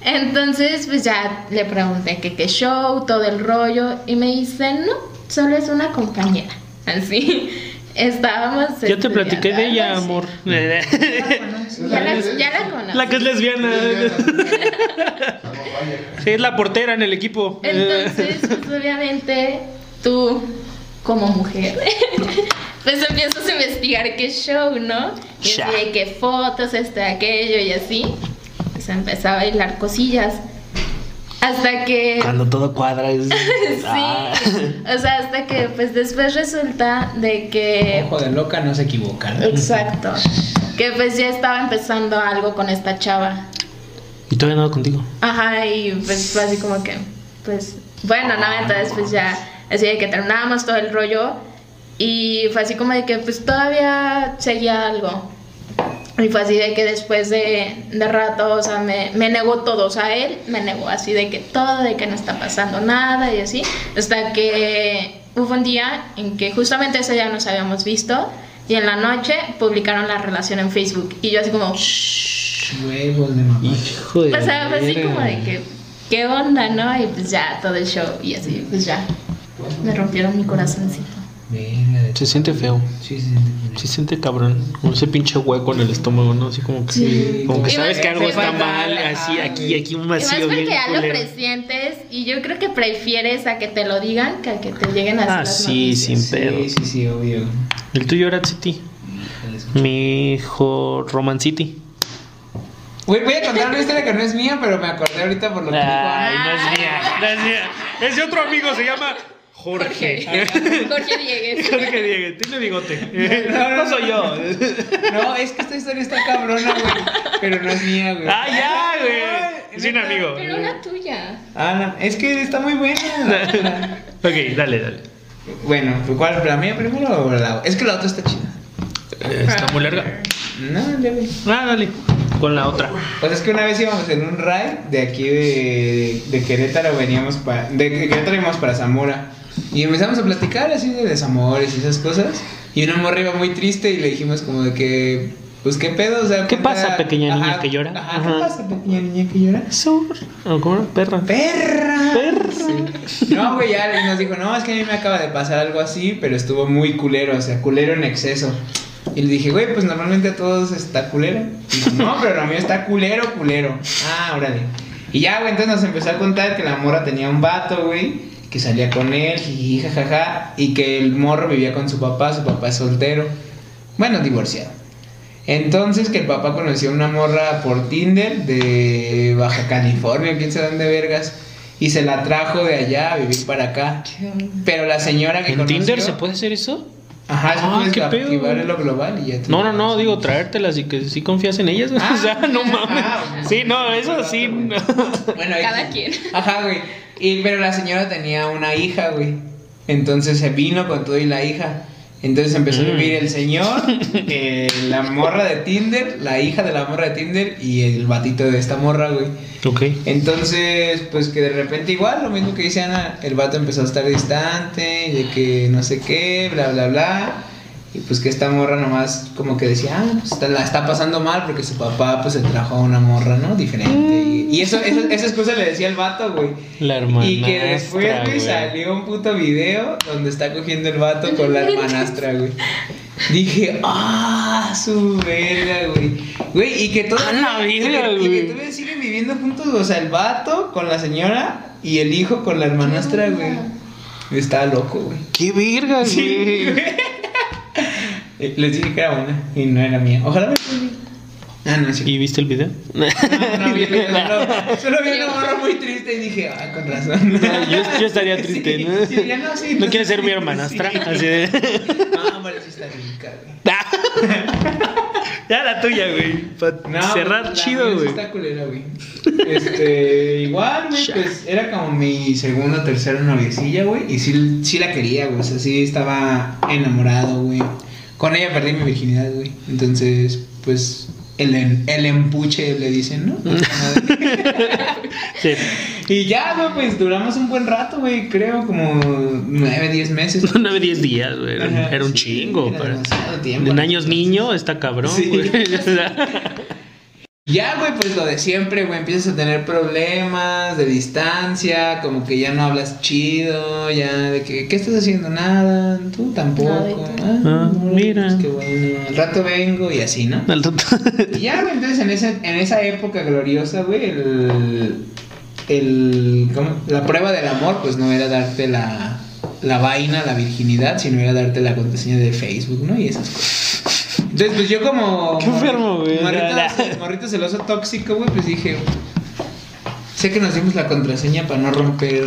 Entonces, pues ya le pregunté que qué show, todo el rollo, y me dice, no, solo es una compañera. Así, estábamos. Yo te platiqué de ella, amor. sí. Ya la, ya la conocí. La que es lesbiana. Sí, es la portera en el equipo. Entonces, pues obviamente, tú, como mujer, (laughs) pues empiezas a investigar qué show, ¿no? Y Ya. así de qué fotos, este, aquello y así. Pues empezó a bailar cosillas. Hasta que. Cuando todo cuadra es. (laughs) Sí, Ah. o sea, hasta que pues después resulta de que... Ojo de loca no se equivoca. ¿no? Exacto. Que pues ya estaba empezando algo con esta chava. Y todavía no contigo. Ajá, y pues fue así como que, pues, bueno, no, entonces pues ya, así de que terminamos todo el rollo y fue así como de que pues todavía seguía algo. Y fue así de que después de, de rato, o sea, me, me negó todo, o sea, él me negó así de que todo, de que no está pasando nada y así, hasta que hubo un día en que justamente ese día nos habíamos visto y en la noche publicaron la relación en Facebook y yo así como... Huevos de mamá. Hijo de. O sea, fue así como de que, ¿qué onda, no? Y pues ya, todo el show, y así, pues ya. Me rompieron mi corazoncito. Se siente feo. Sí, se siente culero. Se siente cabrón. Como ese pinche hueco en el estómago, ¿no? Así como que. Sí. Como que sabes que algo está mal. Así, aquí, aquí un Y más vacío porque ya lo presientes, y yo creo que prefieres a que te lo digan que a que te lleguen así Ah, las sí, noticias. sin pedo. Sí, sí, sí, obvio. El tuyo era City. Mi hijo Roman City. Güey, voy a contar una historia que no es mía, pero me acordé ahorita por lo que dijo Ay, no es mía, no es mía. Es de otro amigo, se llama Jorge. Jorge, (laughs) Jorge Diegues. Jorge Diego, tiene bigote. (laughs) No soy yo. No, es que esta historia está cabrona, güey. Pero no es mía, güey. Ah, ya, güey. Es un amigo. Pero una tuya. Ah, no, es que está muy buena. (laughs) Ok, dale, dale. bueno, ¿cuál? ¿La mía primero o la Es que la otra está chida. Eh, Está muy larga. No, ya ve. Ah, dale. Con la otra. Pues es que una vez íbamos en un ride de aquí de, de Querétaro, veníamos para. De Querétaro íbamos para Zamora. Y empezamos a platicar así de desamores y esas cosas. Y una morra iba muy triste y le dijimos como de que. Pues qué pedo, o sea. ¿Qué cuenta- pasa, pequeña niña que llora? Ajá, Ajá. ¿qué pasa, pequeña niña que llora? Sur. ¿O ¿Cómo era? Perra. ¡Perra! Perra. Sí. No, güey, ya nos dijo, no, es que a mí me acaba de pasar algo así, pero estuvo muy culero, o sea, culero en exceso. Y le dije, güey, pues normalmente a todos está culero. Dijo, no, pero lo mío está culero, culero. Ah, órale. Y ya, güey, entonces nos empezó a contar que la morra tenía un vato, güey, que salía con él, jiji, jajaja, y que el morro vivía con su papá, su papá es soltero. Bueno, divorciado. Entonces que el papá conoció a una morra por Tinder de Baja California, quién sabe dónde vergas, y se la trajo de allá a vivir para acá. Pero la señora que ¿En conoció, Tinder se puede hacer eso? Ajá, eso Ah, puedes qué pedo. lo global y ya. No, no, no, digo traértelas y que sí confías en ellas. Ah, (laughs) o sea, no mames. ah, Sí, no, eso sí. no. Bueno, Cada quien. Ajá, güey. Y, pero la señora tenía una hija, güey. Entonces se vino con todo y la hija. Entonces empezó a Mm. vivir el señor, (laughs) eh, la morra de Tinder, la hija de la morra de Tinder y el batito de esta morra, güey. Ok. Entonces, pues que de repente igual, lo mismo que dice Ana, el vato empezó a estar distante, y de que no sé qué, bla, bla, bla. Y pues que esta morra nomás como que decía, ah, pues está- la está pasando mal porque su papá pues se trajo a una morra, ¿no? Diferente. Y, y eso, eso- esa excusa le decía el vato, güey. La hermana. Y que después, güey, salió un puto video donde está cogiendo el vato con la hermanastra, güey. Dije, ah, su verga, güey. Güey, y que la y que- y que güey. todavía siguen viviendo juntos, o sea, el vato con la señora y el hijo con la hermanastra, güey. Estaba loco, güey. ¡Qué verga, Sí, güey! Eh, Les dije que era buena y no era mía. Ojalá me Ah, no, sí. ¿Y viste el video? No, no, vi el video, solo, solo vi una morra muy triste y dije, ah, con razón. yo, yo estaría triste, Sí, ¿no? sí, ya no, sí, ¿No no quieres ser mi hermanastra? Sí. Así de... (laughs) No, hombre, sí está rica, güey. ya la tuya, güey. Para No, cerrar la chido, güey. Está culera, güey. Este, igual, güey, pues era como mi segunda o tercera noviecilla, güey. Y sí, sí la quería, güey. O sea, sí estaba enamorado, güey. Con ella perdí mi virginidad, güey. Entonces, pues, el, el empuche le dicen, ¿no? (laughs) Sí. y ya, güey, pues duramos un buen rato, güey. Creo como nueve, diez meses. (laughs) 9, 10 días, güey. Era, un sí, chingo. era demasiado tiempo. En años niño está cabrón, güey. (laughs) Ya, güey, pues lo de siempre, güey, empiezas a tener problemas de distancia, como que ya no hablas chido, ya de que, ¿qué estás haciendo? Nada, tú tampoco. Nada. Ah, no, mira. pues, qué bueno, al rato vengo y así, ¿no? al rato- Y ya, güey, entonces en esa, en esa época gloriosa, güey, el, el, ¿cómo? la prueba del amor, pues no era darte la, la vaina, la virginidad, sino era darte la contraseña de Facebook, ¿no? Y esas cosas. Entonces, pues yo como... Qué enfermo, güey, (laughs) Morrito, celoso tóxico, güey, pues dije... Sé que nos dimos la contraseña para no romper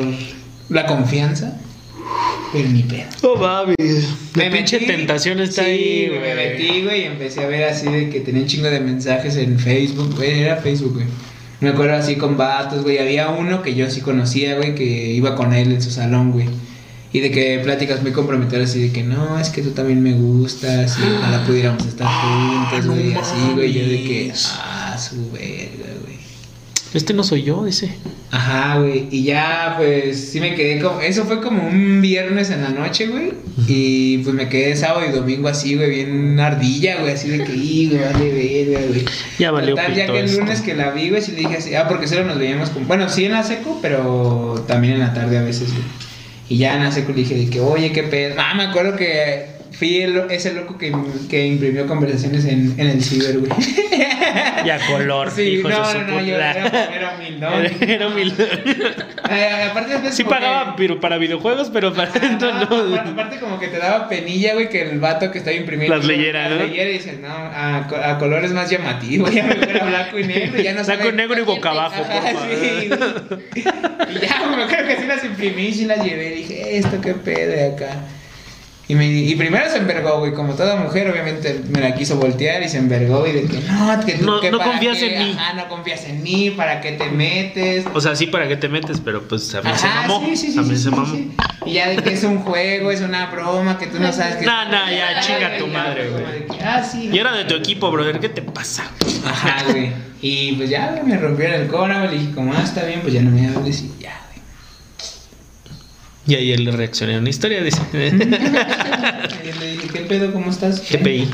la confianza, pero ni pedo. No mames. La Me pinche metí- tentación está sí, ahí, güey, güey. Me metí, güey, y empecé a ver así de que tenía un chingo de mensajes en Facebook, güey, era Facebook, güey. Me acuerdo así con vatos, güey. Había uno que yo sí conocía, güey, que iba con él en su salón, güey. Y de que pláticas muy comprometidas así de que no, es que tú también me gustas y ojalá pudiéramos estar juntos, no güey. así, güey, yo de que, ah, su verga, güey. Este no soy yo, dice. Ajá, güey. Y ya, pues, sí me quedé como. Eso fue como un viernes en la noche, güey. Y pues me quedé sábado y domingo así, güey, bien ardilla, güey. Así de que, "Ih, güey, vale verga, güey. Ya valió Total, ya que el esto. lunes que la vi, güey, sí le dije así. Ah, porque solo nos veíamos con. Bueno, sí en la seco, pero también en la tarde a veces, güey. Y ya en la seco le dije que, oye, qué pedo. Ah, me acuerdo que fui ese loco que, que imprimió conversaciones en, en el ciber, güey. (laughs) Ya color, Sí, no, de su no, no, yo era, era humildón. (laughs) Era humilde. Eh, aparte Sí pagaba que- pero para videojuegos, pero para Ajá, esto no. aparte- como que te daba penilla, güey, que el vato que estaba imprimiendo Las leyera, las ¿no? leyera y dices, no, a, a colores más llamativos, ya me fuera blanco y negro, y ya no Blanco sabe- negro y boca abajo, por favor. (laughs) sí, güey. Y ya, me acuerdo que sí las imprimí, sí las llevé, dije, esto qué pedo de acá. Y, me, y primero se envergó, güey, como toda mujer, obviamente me la quiso voltear y se envergó y de que no, que tú No- que no para confías qué, en mí. Ajá, no confías en mí, ¿para qué te metes? O sea, sí, para qué te metes, pero pues a mí se mamó. sí, sí, sí, a mí sí, se mamó. Y ya de que es un juego, es una broma, que tú no sabes que. Nah, nah, ya, chinga tu madre, güey. Ah, sí. Y era de tu equipo, brother. ¿Qué te pasa? Ajá, güey. Y pues ya, me rompieron el güey. Le dije, como, ah, está bien, pues ya no me hables y ya. Y ahí él le reaccionó a una historia, dice. Le (laughs) dije, ¿qué pedo? ¿Cómo estás? GPI.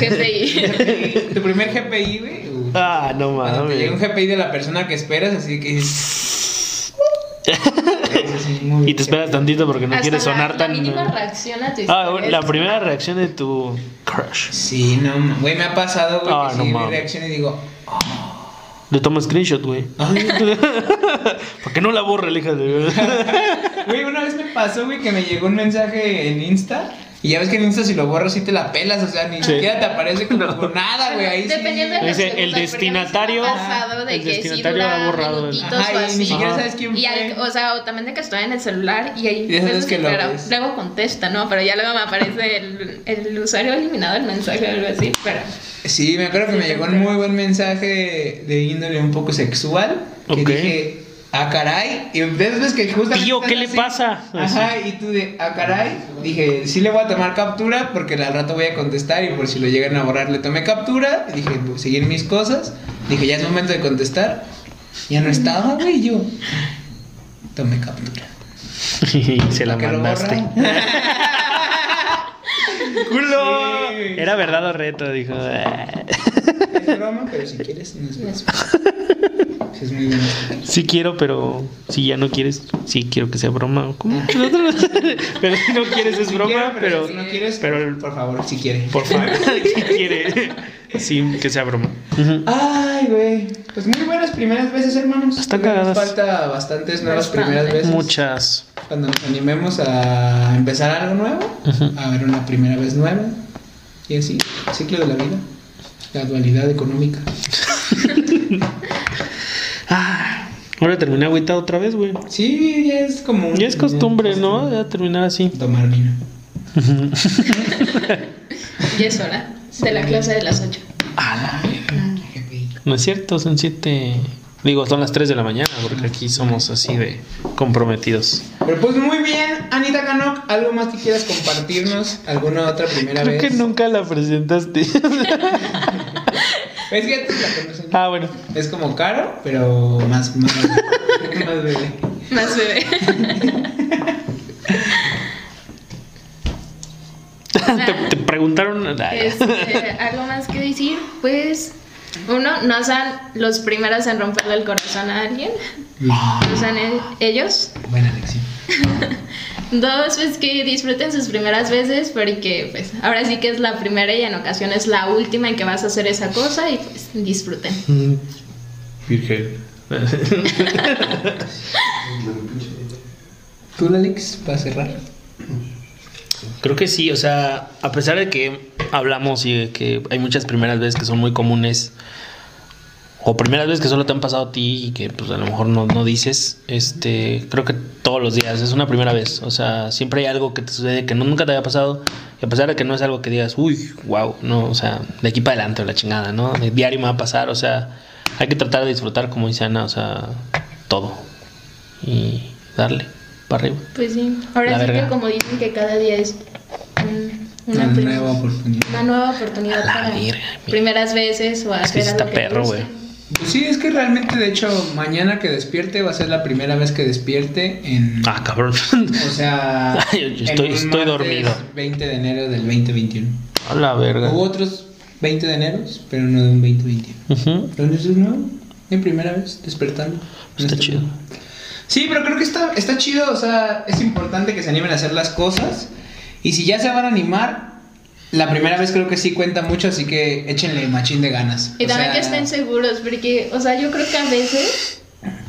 GPI. Tu primer GPI, güey. Ah, no te llega un mames. GPI de la persona que esperas, así que Y te esperas tantito porque no Hasta quieres la- sonar la tan. mínima reacción a tu Ah, historia la es- primera reacción de tu crush. Sí, no, güey, me ha pasado, güey, Ah, que no sí, mi mames. reacción y digo, Le tomo screenshot, güey. ay, ¿Por qué no la borra, hija de.? (laughs) Güey, una vez me pasó, güey, que me llegó un mensaje en Insta. Y ya ves que en Insta si lo borras sí te la pelas, o sea, ni Sí. siquiera te aparece como No. por nada, güey. Ahí sí. Dependiendo de la Dice, el destinatario- sí pasado de el que sí destinatario ha borrado Ajá, o y ni siquiera sabes quién Y fue. al- o sea, o también de que estoy en el celular y hay Y veces que lo pero luego contesta, ¿no? Pero ya luego me aparece el, el usuario ha eliminado el mensaje o algo así, pero Sí, me acuerdo que Sí, me llegó un muy buen mensaje de índole un poco sexual. Que Ok. dije, ah, caray. Y ves, ves que justamente. Tío, ¿qué le así. pasa? Ajá, y tú de, ah, caray. Dije, sí le voy a tomar captura porque al rato voy a contestar y por si lo llegan a borrar le tomé captura. Dije, pues, seguir mis cosas. Dije, ya es momento de contestar. Ya no estaba, güey, yo. Tomé captura. (laughs) Se la ¿Para qué lo mandaste. (laughs) ¡Culo! Sí. Era verdad o reto, dijo. Es broma, pero si quieres, no es broma. Es muy bueno. Sí quiero, pero si ya no quieres, sí quiero que sea broma. ¿Cómo? (laughs) pero si no quieres es broma, quiero, pero, si no quieres, pero por favor, si quieres. por favor, (laughs) si quiere, sí que sea broma. Ay, güey. Pues muy buenas primeras veces, hermanos. Están Todavía nos cagadas. Falta bastantes nuevas Bastante. primeras veces. Muchas. Cuando nos animemos a empezar algo nuevo, a ver una primera vez nueva. Y así, ciclo de la vida. La dualidad económica. (laughs) Ah, ahora terminé agüita otra vez, güey. Sí, ya es como. un- Ya es costumbre, ¿no? Ya terminar así. Tomar vino. (laughs) Ya es hora de la clase de las 8. Ah, qué bello. No es cierto, son siete. Digo, son las 3 de la mañana, porque aquí somos así de comprometidos. Pero pues muy bien, Anita Canok, ¿algo más que quieras compartirnos? ¿Alguna otra primera Creo vez? que nunca la presentaste. (laughs) Es que te la conocen. ah, bueno. Es como caro, pero más, más, (laughs) más bebé. Más bebé. (laughs) te, te preguntaron. Este, algo más que decir, pues uno, no sean los primeros en romperle el corazón a alguien, no sean e- ellos. Buena lección. (laughs) Dos, pues que disfruten sus primeras veces porque pues ahora sí que es la primera y en ocasiones la última en que vas a hacer esa cosa y pues disfruten. Virgen. (laughs) (laughs) ¿Tú, Alex, para cerrar? Creo que sí, o sea, a pesar de que hablamos y de que hay muchas primeras veces que son muy comunes, o primeras veces que solo te han pasado a ti y que pues a lo mejor no, no dices, este, creo que todos los días es una primera vez, o sea, siempre hay algo que te sucede que no- nunca te había pasado, y a pesar de que no es algo que digas, uy, wow, no, o sea, de aquí para adelante la chingada, ¿no? De diario me va a pasar, o sea, hay que tratar de disfrutar, como dice Ana, o sea, todo, y darle para arriba. Pues sí, ahora La sí verga. que como dicen que cada día es un- Una, una, nueva oportunidad. una nueva oportunidad A la para verga, mi- primeras veces o Es que hacer algo está que perro, güey. Pues sí, es que realmente, de hecho, mañana que despierte va a ser la primera vez que despierte en... Ah, cabrón. (laughs) O sea, Ay, (laughs) yo estoy- estoy dormido. 20 de enero del 2021. A la verga. Hubo otros 20 de enero, pero no de un 2021. Ujú. Pero eso es nuevo, mi primera vez despertando. Está este chido. mundo. Sí, pero creo que está, está chido, o sea, es importante que se animen a hacer las cosas. Y si ya se van a animar, la primera vez creo que sí cuenta mucho, así que échenle machín de ganas. Y O también sea, que estén seguros, porque, o sea, yo creo que a veces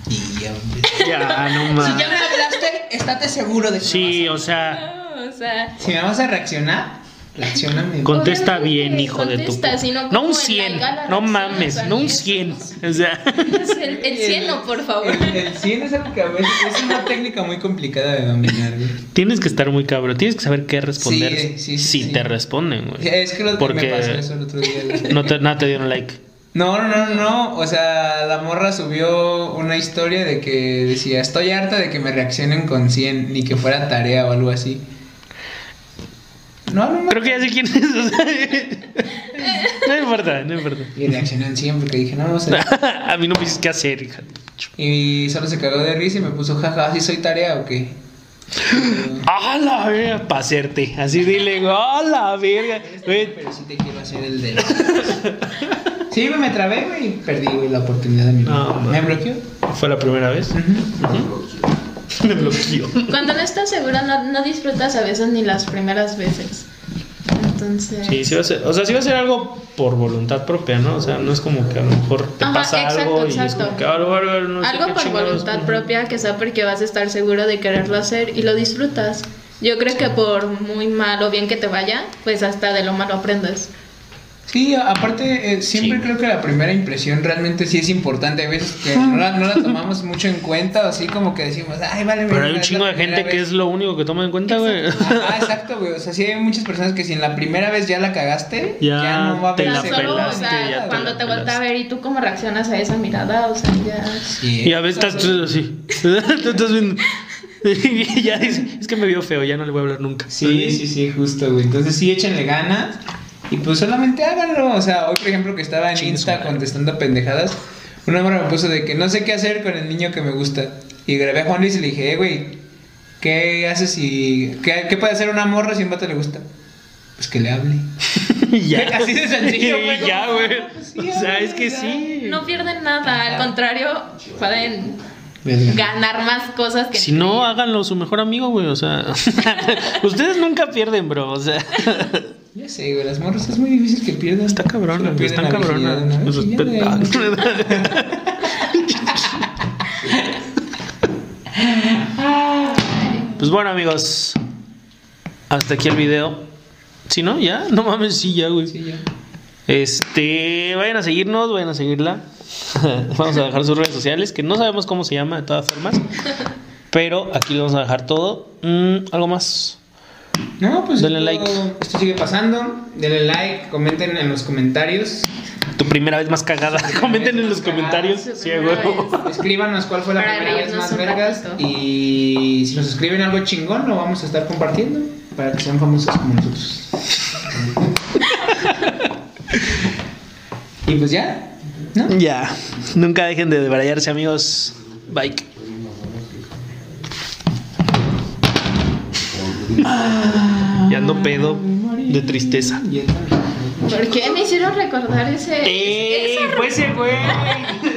Y ya, hombre. Ya, no Si mames. ya me hablaste, estate seguro de que Sí, me o sea, No, o sea, a... Si me vas a reaccionar, reaccioname. contesta Obviamente, bien, hijo de tu. contesta, sino No un en la 100, gala no mames, no un eso. 100. O sea, (laughs) el, el cielo, por favor. El, el 100 es algo que a veces es una técnica muy complicada de dominar, güey. tienes que estar muy cabrón. Tienes que saber qué responder Sí, sí, sí, si sí. te responden, güey. Es que lo Porque me pasó eso el otro día. güey. no te, nada te dieron like. No, no, no, no. O sea, la morra subió una historia de que decía: Estoy harta de que me reaccionen con 100, ni que fuera tarea o algo así. No, no, no. Creo que ya sé quién es. o sea, no importa, no importa. Y reaccioné en 100 porque dije: No, o sea. (laughs) A mí no me dices qué hacer, hija. Y solo se cagó de risa y me puso: Jaja, ¿sí soy tarea o qué? (gasps) ¡Ah, la verga! Pa' hacerte. Así dile, ¡ah, la verga! Güey, Pero sí te quiero hacer el de. Sí, güey, me trabé, güey. y Perdí, güey, la oportunidad de mi vida. No, ¿Me bloqueó? Fue la primera vez. (laughs) Me bloqueó. Cuando no estás segura, no, no disfrutas a veces ni las primeras veces. Entonces. Sí, sí va a ser, o sea, sí va a ser algo por voluntad propia, ¿no? O sea, no es como que a lo mejor te Ajá, pasa exacto, algo y es exacto. como que "Ah, no Algo qué por chingados". voluntad propia que sea porque vas a estar seguro de quererlo hacer y lo disfrutas. Yo creo que por muy mal o bien que te vaya, pues hasta de lo malo aprendes. Sí, aparte, eh, siempre Sí. creo que la primera impresión realmente sí es importante. Hay veces que no la, no la tomamos mucho en cuenta, o así como que decimos, ay, vale, Pero hay un chingo de gente que vez". es lo único que toma en cuenta, güey. Ah, (laughs) exacto, güey. O sea, sí hay muchas personas que si en la primera vez ya la cagaste, Ya ya, no va a te haber segunda, solo, o pelaste, sea, ya te cuando la te voltea a ver y tú cómo reaccionas a esa mirada, o sea, ya. Sí. Y a veces estás tú así. (laughs) Tú estás viendo. (laughs) Y ya dices, es que me vio feo, ya no le voy a hablar nunca. Sí, sí, sí, justo, güey. Entonces sí, échenle ganas. Y pues solamente háganlo. O sea, hoy, por ejemplo, que estaba en Insta madre. contestando pendejadas, una morra me puso de que no sé qué hacer con el niño que me gusta. Y grabé a Juan Luis y le dije, eh, güey, ¿qué haces si. ¿Qué, qué puede hacer una morra si un vato le gusta? Pues que le hable. (laughs) Ya. (laughs) Así de sencillo, (laughs) güey. ya, güey. Pues sí, O sea, es que ya. sí. No pierden nada, al contrario, pueden ganar más cosas que. Si no, háganlo su mejor amigo, güey. O sea, ustedes nunca pierden, bro. O sea, Ya sé, güey, las morras es muy difícil que pierdan. está cabrón, pierden está la virginidad cabrón. una vez y ya, de ahí (laughs) no- Pues bueno, amigos. Hasta aquí el video. Si no, ya. No mames, sí, ya, güey. Sí, ya. Este, vayan a seguirnos, vayan a seguirla. (laughs) vamos a dejar sus redes sociales, que no sabemos cómo se llama de todas formas. Pero aquí le vamos a dejar todo. Mm, ¿Algo más? No, pues Denle esto, like. esto sigue pasando. Denle like, comenten en los comentarios. Tu primera vez más cagada. (laughs) Comenten en los comentarios. Sí, vez. Escríbanos cuál fue la Para primera vez más vergas. ratito. Y si nos escriben algo chingón, lo vamos a estar compartiendo para que sean famosos como nosotros. (laughs) y pues ya, ¿no? Ya. Nunca dejen de debrayarse, amigos. Bye. (laughs) Y ando pedo de tristeza. ¿Por qué me hicieron recordar ese. ¡Ey! esa ¡Fue ese güey! (laughs)